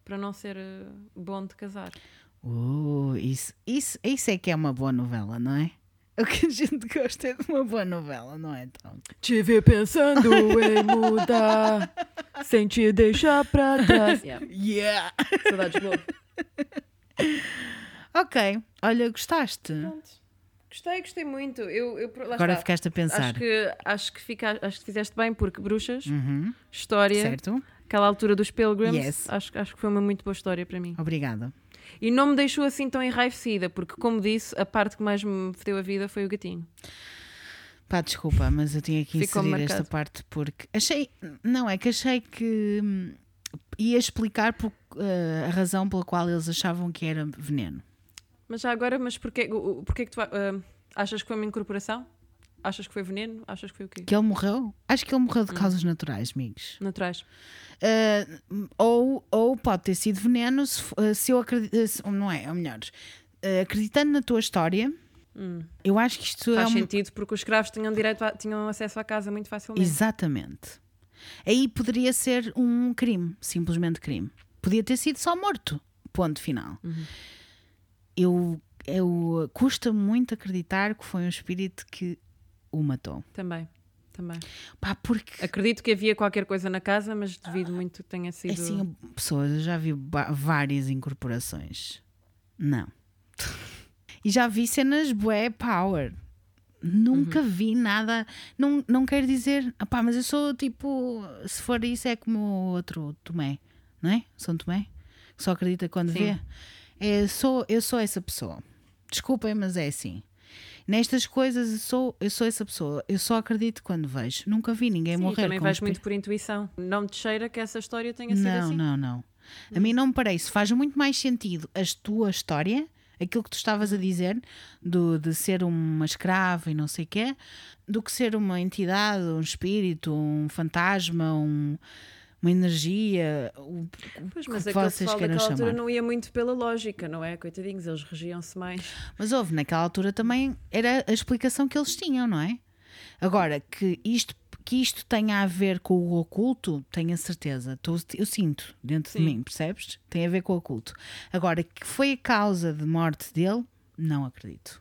B: para não ser eh, bom de casar.
A: Uh, isso, isso, isso é que é uma boa novela, não é? O que a gente gosta é de uma boa novela, não é? Então,
B: Tive pensando em mudar sem te deixar para trás. Yeah.
A: yeah!
B: Saudades Globo.
A: Ok, olha, gostaste?
B: Pronto. Gostei, gostei muito. Eu, eu, lá
A: Agora
B: está.
A: ficaste a pensar.
B: Acho que, acho, que fica, acho que fizeste bem, porque bruxas,
A: Uhum,
B: história,
A: certo?
B: aquela altura dos Pilgrims,
A: Yes.
B: acho, acho que foi uma muito boa história para mim.
A: Obrigada.
B: E não me deixou assim tão enraivecida, porque, como disse, a parte que mais me fodeu a vida foi o gatinho.
A: Pá, desculpa, mas eu tinha que inserir esta parte porque achei. Não, é que achei que ia explicar por- eh, a razão pela qual eles achavam que era veneno.
B: Mas já agora, mas porquê, porquê que tu ah, achas que foi uma incorporação? Achas que foi veneno? Achas que foi o quê?
A: Que ele morreu? Acho que ele morreu
B: Hum.
A: de causas naturais, amigos.
B: Naturais.
A: Uh, ou, ou pode ter sido veneno se, uh, se eu acredito. Não é, ou melhor, uh, acreditando na tua história,
B: Hum.
A: eu acho que isto é
B: Faz
A: uma.
B: sentido, porque os escravos tinham, direito a- tinham acesso à casa muito facilmente.
A: Exatamente. Aí poderia ser um crime, simplesmente crime. Podia ter sido só morto. Ponto final.
B: Uhum.
A: Eu, eu custa muito acreditar que foi um espírito que o matou.
B: Também, também.
A: Pá, porque
B: Acredito que havia qualquer coisa na casa, mas devido muito que tenha
A: é
B: sido.
A: assim, pessoas, eu já vi várias incorporações. Não. E já vi cenas bué power. Nunca vi nada. Não, não quero dizer, ah pá, mas eu sou tipo, se for isso é como o outro Tomé, não é? São Tomé? Que só acredita quando
B: Sim.
A: vê. É, sou, eu sou essa pessoa. Desculpem, mas é assim. Nestas coisas eu sou, eu sou essa pessoa. Eu só acredito quando vejo. Nunca vi ninguém
B: Sim,
A: morrer.
B: também vais muito por intuição. Não te cheira que essa história tenha sido
A: não,
B: assim.
A: não, não. A mim não me parece. Faz muito mais sentido a tua história, aquilo que tu estavas a dizer, do, de ser uma escrava e não sei o quê, do que ser uma entidade, um espírito, um fantasma, um- uma energia. o-
B: Pois,
A: o
B: mas
A: que vocês queiram
B: daquela altura
A: chamar.
B: não ia muito pela lógica, não é? Coitadinhos, eles regiam-se mais.
A: Mas houve, naquela altura também era a explicação que eles tinham, não é? Agora, que isto, que isto tenha a ver com o oculto, tenho a certeza. Tô- eu sinto dentro de
B: Sim.
A: mim, percebes? Tem a ver com o oculto. Agora, que foi a causa de morte dele, não acredito.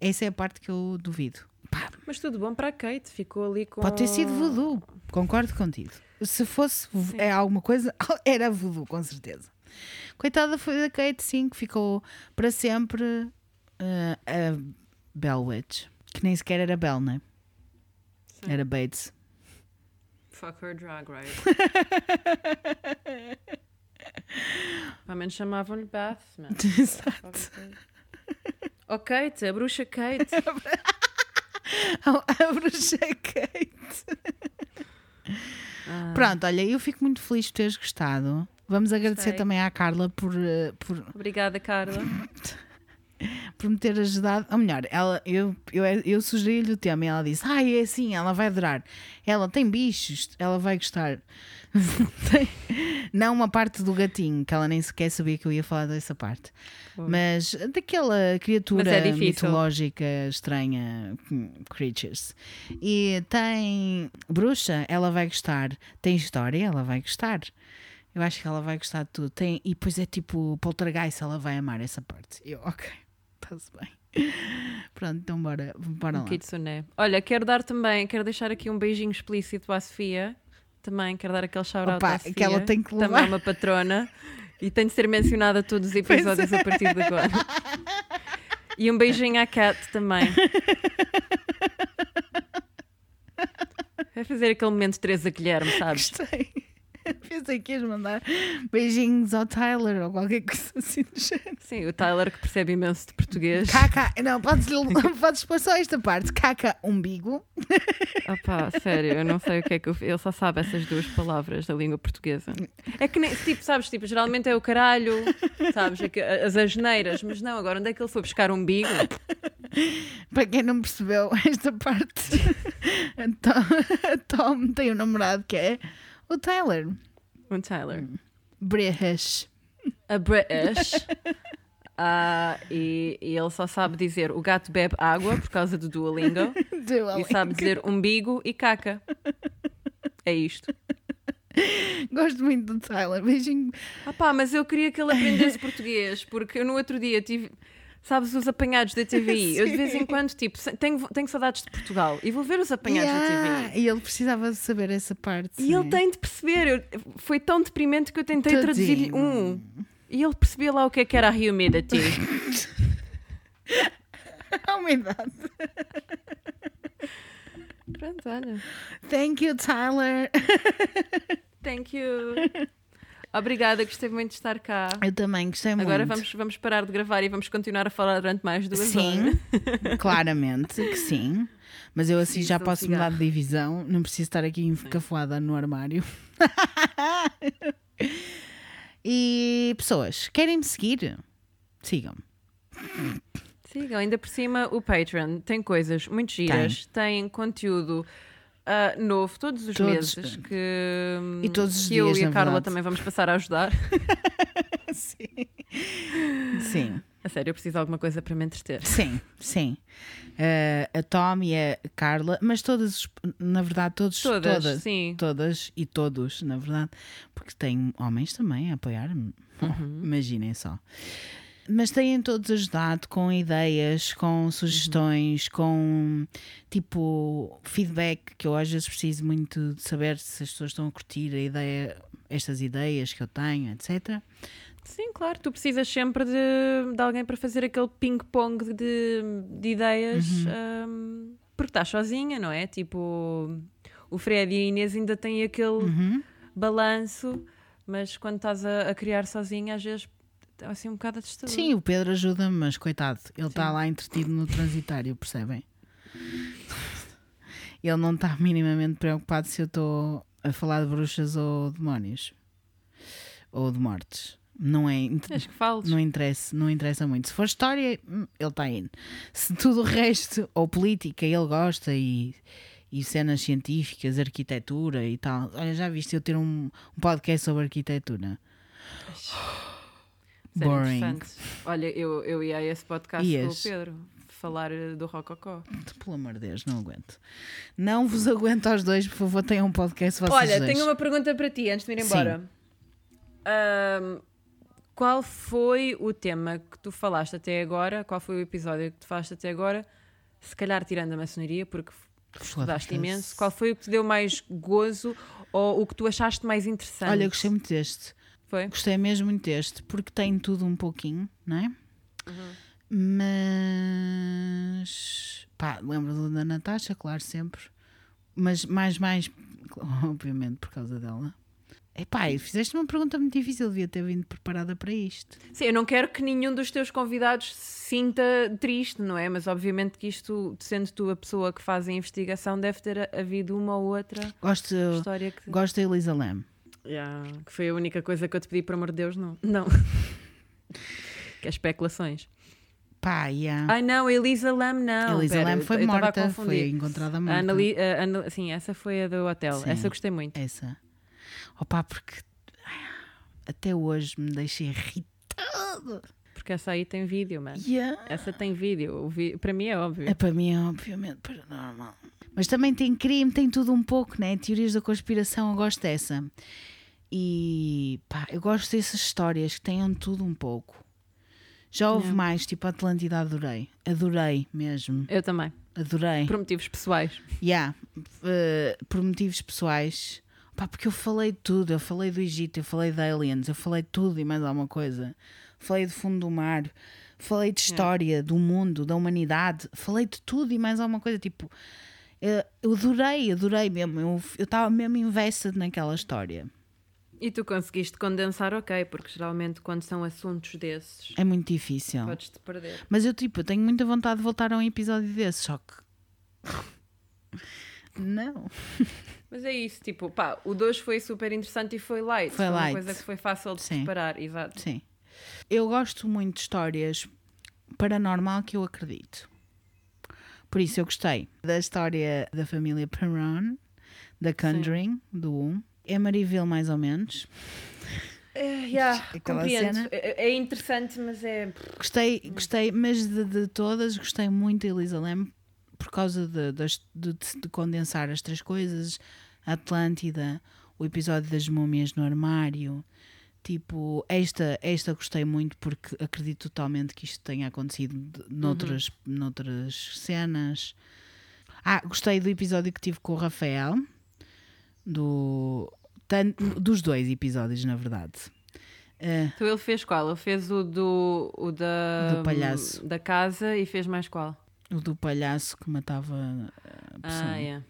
A: Essa é a parte que eu duvido. Pá,
B: Mas tudo bom para a Kate, ficou ali com.
A: pode ter sido voodoo, concordo contigo. Se fosse é alguma coisa, era voodoo, com certeza. Coitada foi da Kate, sim, que ficou para sempre eh, a Bell Witch, que nem sequer era Bell, né?
B: Sim.
A: Era Bates.
B: Fuck her drag right. Pelo menos chamavam-lhe Bathman.
A: Exato.
B: Oh, Kate, a bruxa Kate.
A: A bruxa Kate.
B: Ah,
A: Pronto, olha, eu fico muito feliz de teres gostado. Vamos agradecer
B: Gostei.
A: também à Carla por, eh, por,
B: Obrigada, Carla.
A: por me ter ajudado. Ou melhor, ela, eu, eu, eu sugeri-lhe o tema e ela disse: Ah, é assim, ela vai adorar. Ela tem bichos, ela vai gostar. Não uma parte do gatinho, que ela nem sequer sabia que eu ia falar dessa parte. Mas daquela criatura
B: Mas é
A: mitológica estranha, creatures. E tem bruxa, ela vai gostar. Tem história, ela vai gostar. Eu acho que ela vai gostar de tudo. Tem, e depois é tipo poltergeist, ela vai amar essa parte. Eu, ok, está-se bem. Pronto, então bora, bora
B: Um
A: lá.
B: kitsune. Olha, quero dar também, quero deixar aqui um beijinho explícito à Sofia. Também quero dar aquele shout-out
A: Opa,
B: à Sofia.
A: que ela tem que
B: Também
A: levar.
B: é uma patrona. E tem de ser mencionada todos os episódios a partir de agora. E um beijinho à Cat também. Vai fazer aquele momento Teresa Guilherme, sabes?
A: Gostei. Pensei que ias mandar beijinhos ao Tyler ou qualquer coisa assim do género.
B: Sim, o Tyler que percebe imenso de português.
A: Caca, não, podes, podes pôr só esta parte. Caca, umbigo.
B: Opá, sério, eu não sei o que é que eu... Ele só sabe essas duas palavras da língua portuguesa. É que nem, tipo, sabes, tipo, geralmente é o caralho, sabes, é as asneiras, mas não, agora onde é que ele foi buscar um umbigo?
A: Para quem não percebeu esta parte, Tom, a Tom tem um namorado que é o Tyler.
B: Um Tyler.
A: British.
B: A British. Ah, e, e ele só sabe dizer o gato bebe água por causa do Duolingo e sabe dizer umbigo e caca. É isto.
A: Gosto muito do Tyler. Beijinho.
B: Ah pá, mas eu queria que ele aprendesse português, porque eu no outro dia tive. Sabes, os apanhados da TVI. Eu de vez em quando, tipo, tenho, tenho saudades de Portugal e vou ver os apanhados da
A: Yeah,
B: TVI.
A: E ele precisava de saber essa parte.
B: E ele
A: sim.
B: tem de perceber. Eu- foi tão deprimente que eu tentei traduzir
A: Tadinho.
B: um. E ele percebia lá o que é que era a humidity.
A: A umidade.
B: Pronto, olha.
A: Thank you, Tyler.
B: Thank you. Obrigada, gostei muito de estar cá.
A: Eu também gostei muito.
B: Agora vamos, vamos parar de gravar e vamos continuar a falar durante mais duas
A: Sim,
B: horas.
A: claramente que sim. Mas eu assim
B: Preciso
A: já posso mudar de divisão. Não preciso estar aqui encafuada no armário. e pessoas, querem me seguir? Sigam.
B: Sigam, ainda por cima o Patreon tem coisas muito giras, tem, conteúdo ah, novo todos os
A: Todos.
B: meses que,
A: E todos os
B: que eu
A: dias,
B: e a Carla
A: verdade.
B: também vamos passar a ajudar.
A: Sim. Sim.
B: A sério, eu preciso de alguma coisa para me entreter.
A: Sim, sim. Eh, a Tom e a Carla, mas todas, na verdade, todos,
B: Todas,
A: todas,
B: sim.
A: todas e todos, na verdade, porque tem homens também a apoiar-me.
B: Uhum.
A: Imaginem só. Mas têm todos ajudado com ideias, com sugestões, com tipo feedback, que eu às vezes preciso muito de saber se as pessoas estão a curtir a ideia, estas ideias que eu tenho, etc.
B: Sim, claro, tu precisas sempre de, de alguém para fazer aquele ping-pong de, de ideias,
A: Uhum.
B: ahm, porque estás sozinha, não é? Tipo, o Fred e a Inês ainda têm aquele
A: Uhum.
B: balanço, mas quando estás a, a criar sozinha, às vezes assim um bocado assustador.
A: Sim, o Pedro ajuda-me, mas coitado, ele está lá entretido no transitário, percebem? Ele não está minimamente preocupado se eu estou a falar de bruxas ou demónios ou de mortes. Não é.
B: Tens que fales.
A: Não interessa, não interessa muito. Se for história, hum, ele está indo. Se tudo o resto, ou política, ele gosta e, e cenas científicas, arquitetura e tal. Olha, já viste eu ter um, um podcast sobre arquitetura?
B: Isso é
A: Boring.
B: interessante. Olha, eu, eu ia a esse podcast com
A: Ias.
B: o Pedro falar eh, do Rococó.
A: Pelo amor de Deus, não aguento. Não vos aguento aos dois, por favor, tenham um podcast vocês
B: Olha,
A: dois.
B: tenho uma pergunta para ti antes de ir
A: Sim.
B: embora. Ahm, qual foi o tema que tu falaste até agora? Qual foi o episódio que tu falaste até agora? Se calhar tirando a maçonaria, porque estudaste imenso. Qual foi o que te deu mais gozo ou o que tu achaste mais interessante?
A: Olha, eu gostei muito deste.
B: Foi?
A: Gostei mesmo muito deste, porque tem tudo um pouquinho, não é? Mas. Pá, lembro da Natasha, claro, sempre. Mas mais, mais, obviamente, por causa dela. Epá, fizeste uma pergunta muito difícil, devia ter vindo preparada para isto.
B: Sim, eu não quero que nenhum dos teus convidados se sinta triste, não é? Mas obviamente que isto, sendo tu a pessoa que faz a investigação, deve ter havido uma ou outra
A: Gosto,
B: história que.
A: gosto da Elisa Lam.
B: Yeah, que foi a única coisa que eu te pedi, por amor de Deus, não. Não. que é especulações.
A: Pá, yeah.
B: Ai não, Elisa Lam não.
A: Elisa
B: pera,
A: Lam foi
B: eu tava a
A: morta, foi encontrada
B: A
A: morta.
B: Annali- a Ana- sim, essa foi a do hotel.
A: Sim.
B: Essa eu gostei muito.
A: Essa. Opá, porque até hoje me deixa irritado.
B: Porque essa aí tem vídeo, mano.
A: Yeah.
B: Essa tem vídeo. O vi- Para mim é óbvio.
A: É para mim, é obviamente, paranormal. Mas também tem crime, tem tudo um pouco, né? Teorias da conspiração, eu gosto dessa. E pá, eu gosto dessas histórias que tenham tudo um pouco. Já houve mais, tipo Atlântida, adorei. Adorei mesmo.
B: Eu também.
A: Adorei.
B: Por motivos pessoais.
A: Yeah. eh, por motivos pessoais. Pá, porque eu falei de tudo. Eu falei do Egito, eu falei de aliens, eu falei de tudo e mais alguma coisa. Falei do fundo do mar, falei de história, do mundo, da humanidade. Falei de tudo e mais alguma coisa. Tipo, eh, eu adorei, adorei mesmo. Eu estava mesmo invested naquela história.
B: E tu conseguiste condensar, ok, porque geralmente quando são assuntos desses,
A: É muito difícil.
B: podes-te perder.
A: Mas eu, tipo, tenho muita vontade de voltar a um episódio desse, só que. Não.
B: Mas é isso, tipo, pá, o 2 foi super interessante e foi light.
A: Foi
B: uma
A: light.
B: coisa que foi fácil de
A: Sim.
B: preparar, exato.
A: Sim. Eu gosto muito de histórias paranormal que eu acredito. Por isso eu gostei da história da família Perron, da Conjuring, do 1. Emeryville, mais ou menos.
B: É, yeah,
A: Aquela
B: compreendo.
A: cena.
B: É, é interessante, mas é.
A: Gostei, gostei mas de, de todas, gostei muito da Elisa Lam por causa de, das- de- de condensar as três coisas: a Atlântida, o episódio das múmias no armário. Tipo, esta, esta gostei muito porque acredito totalmente que isto tenha acontecido noutras, noutras cenas. Ah, gostei do episódio que tive com o Rafael, do, tan- dos dois episódios, na verdade. Eh,
B: Então ele fez qual? Ele fez o do. o da.
A: Do palhaço.
B: Da casa e fez mais qual?
A: o do palhaço que matava a pessoa.
B: Ah, é.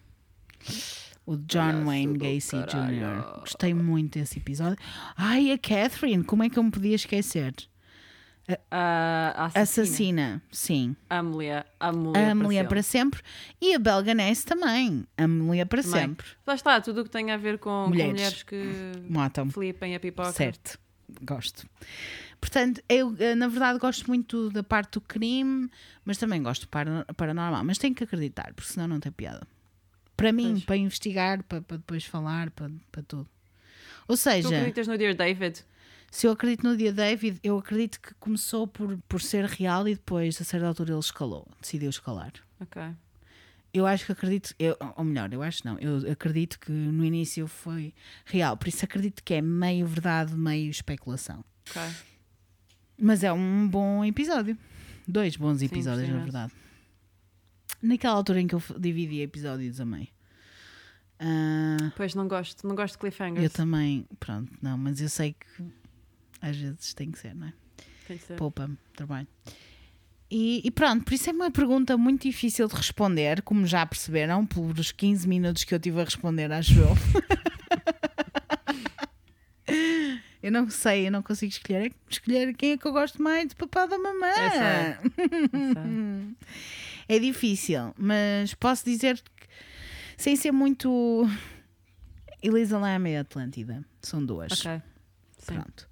A: O John
B: Palhaço
A: Wayne Gacy Jr. Gostei muito desse episódio. Ai, a Catherine, como é que eu me podia esquecer?
B: A, a assassina.
A: Assassina, sim.
B: A mulher. A mulher.
A: A mulher
B: para
A: para sempre. E a Belganese também. A mulher para
B: Também.
A: sempre.
B: Lá está, tudo o que tem a ver com com
A: Mulheres.
B: mulheres, que
A: Matam.
B: flipem a pipoca.
A: Certo. Gosto. Portanto, eu eh, na verdade gosto muito da parte do crime, mas também gosto do para- paranormal. Mas tenho que acreditar, porque senão não tem piada. Para mim,
B: Pois.
A: para investigar, para, para depois falar, para, para tudo. Ou
B: Tu
A: seja,
B: acreditas no Dear David?
A: Se eu acredito no dia David, eu acredito que começou por, por ser real e depois, a certa altura, ele escalou, decidiu escalar.
B: Ok.
A: Eu acho que acredito, eu, ou melhor, eu acho não, eu acredito que no início foi real, por isso acredito que é meio verdade, meio especulação.
B: Ok.
A: Mas é um bom episódio. Dois bons episódios,
B: gostei
A: na verdade. Naquela altura em que eu dividi episódios a meio. Ah,
B: Pois não gosto, não gosto de cliffhangers.
A: eu também, pronto, não, mas eu sei que às vezes tem que ser, não é?
B: Tem de ser.
A: Poupa-me trabalho. E, e pronto, por isso é uma pergunta muito difícil de responder, como já perceberam, pelos 15 minutos que eu tive a responder, acho eu. eu não sei, eu não consigo escolher. Escolher quem é que eu gosto mais de papá da mamã.
B: Eu sei.
A: É difícil, mas posso dizer que, sem ser muito. Elisa Lam e Atlântida. São duas.
B: Ok. Sim.
A: Pronto.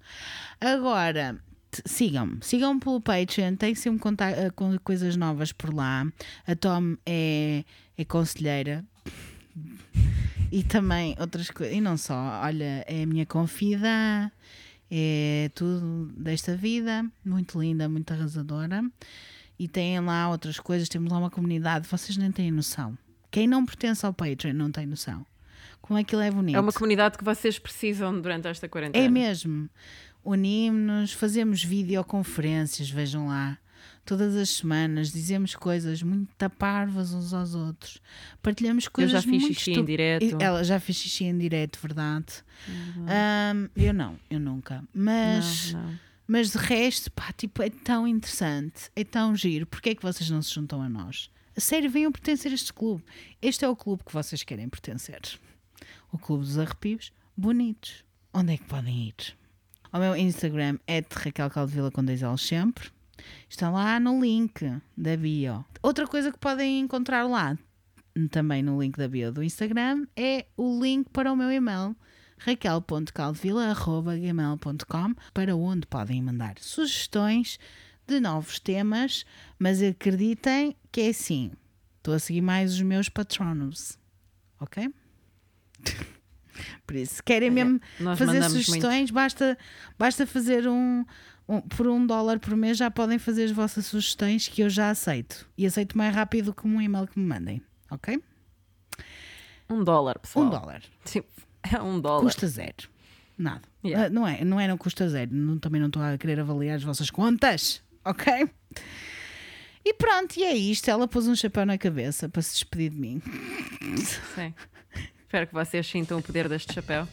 A: Agora, sigam-me. Sigam-me pelo Patreon. Tem sempre conta- eh, com coisas novas por lá. A Tom é, é conselheira. E também outras coisas. E não só. Olha, é a minha confida. É tudo desta vida. Muito linda, muito arrasadora. E tem lá outras coisas. Temos lá uma comunidade. Vocês nem têm noção. Quem não pertence ao Patreon não tem noção. Como é que ele é bonito.
B: É uma comunidade que vocês precisam durante esta quarentena.
A: É mesmo. Unimos-nos, fazemos videoconferências, vejam lá. Todas as semanas dizemos coisas muito taparvas uns aos outros. Partilhamos
B: Eu
A: coisas
B: já fiz
A: muito
B: xixi em direto.
A: Ela já fez xixi em direto, verdade. Ahm, eu não, eu nunca. Mas,
B: Não, não.
A: mas de resto, pá, tipo, é tão interessante, é tão giro. Porquê é que vocês não se juntam a nós? A sério, venham pertencer a este clube. Este é o clube que vocês querem pertencer. O Clube dos Arrepios Bonitos. Onde é que podem ir? O meu Instagram é Raquel Caldevila com dois L's sempre. Está lá no link da bio. Outra coisa que podem encontrar lá, também no link da bio do Instagram, é o link para o meu e-mail raquel.caldevila.gmail.com para onde podem mandar sugestões de novos temas, mas acreditem que é assim. Estou a seguir mais os meus patronos. Ok? Por isso, se querem
B: Olha,
A: mesmo
B: nós
A: fazer sugestões, basta, basta fazer um, um- Por um dólar por mês já podem fazer as vossas sugestões que eu já aceito. E aceito mais rápido que um e-mail que me mandem. Ok?
B: Um dólar, pessoal.
A: Um dólar.
B: Sim, é um dólar.
A: Custa zero. Nada.
B: Yeah.
A: Ah, Não é, não é, não custa zero. Não- também não estou a querer avaliar as vossas contas. Ok? E pronto, e é isto. Ela pôs um chapéu na cabeça para se despedir de mim.
B: Sim. Espero que vocês sintam o poder deste chapéu.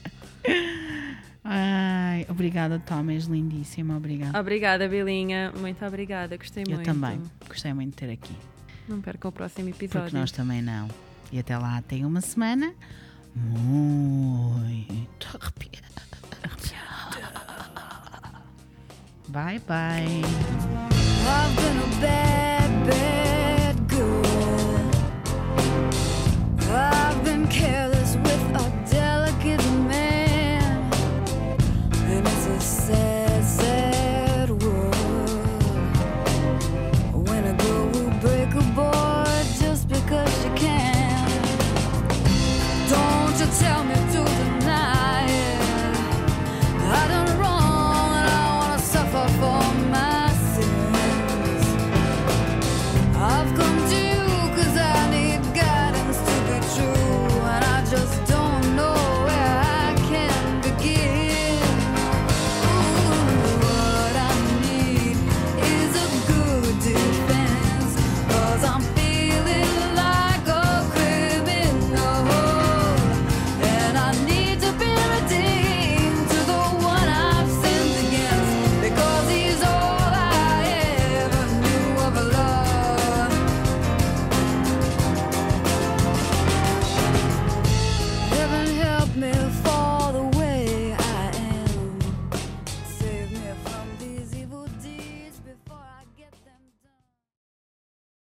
A: Ai, obrigada, Tom. És lindíssima. Obrigada.
B: Obrigada, Belinha. Muito obrigada. Gostei
A: eu
B: muito.
A: também. Gostei muito de ter aqui.
B: Não percam o próximo
A: Porque
B: episódio.
A: nós também não. E até lá tem uma semana muito arrepiada. Bye, bye.
C: I've been a bad, bad girl. I've been careless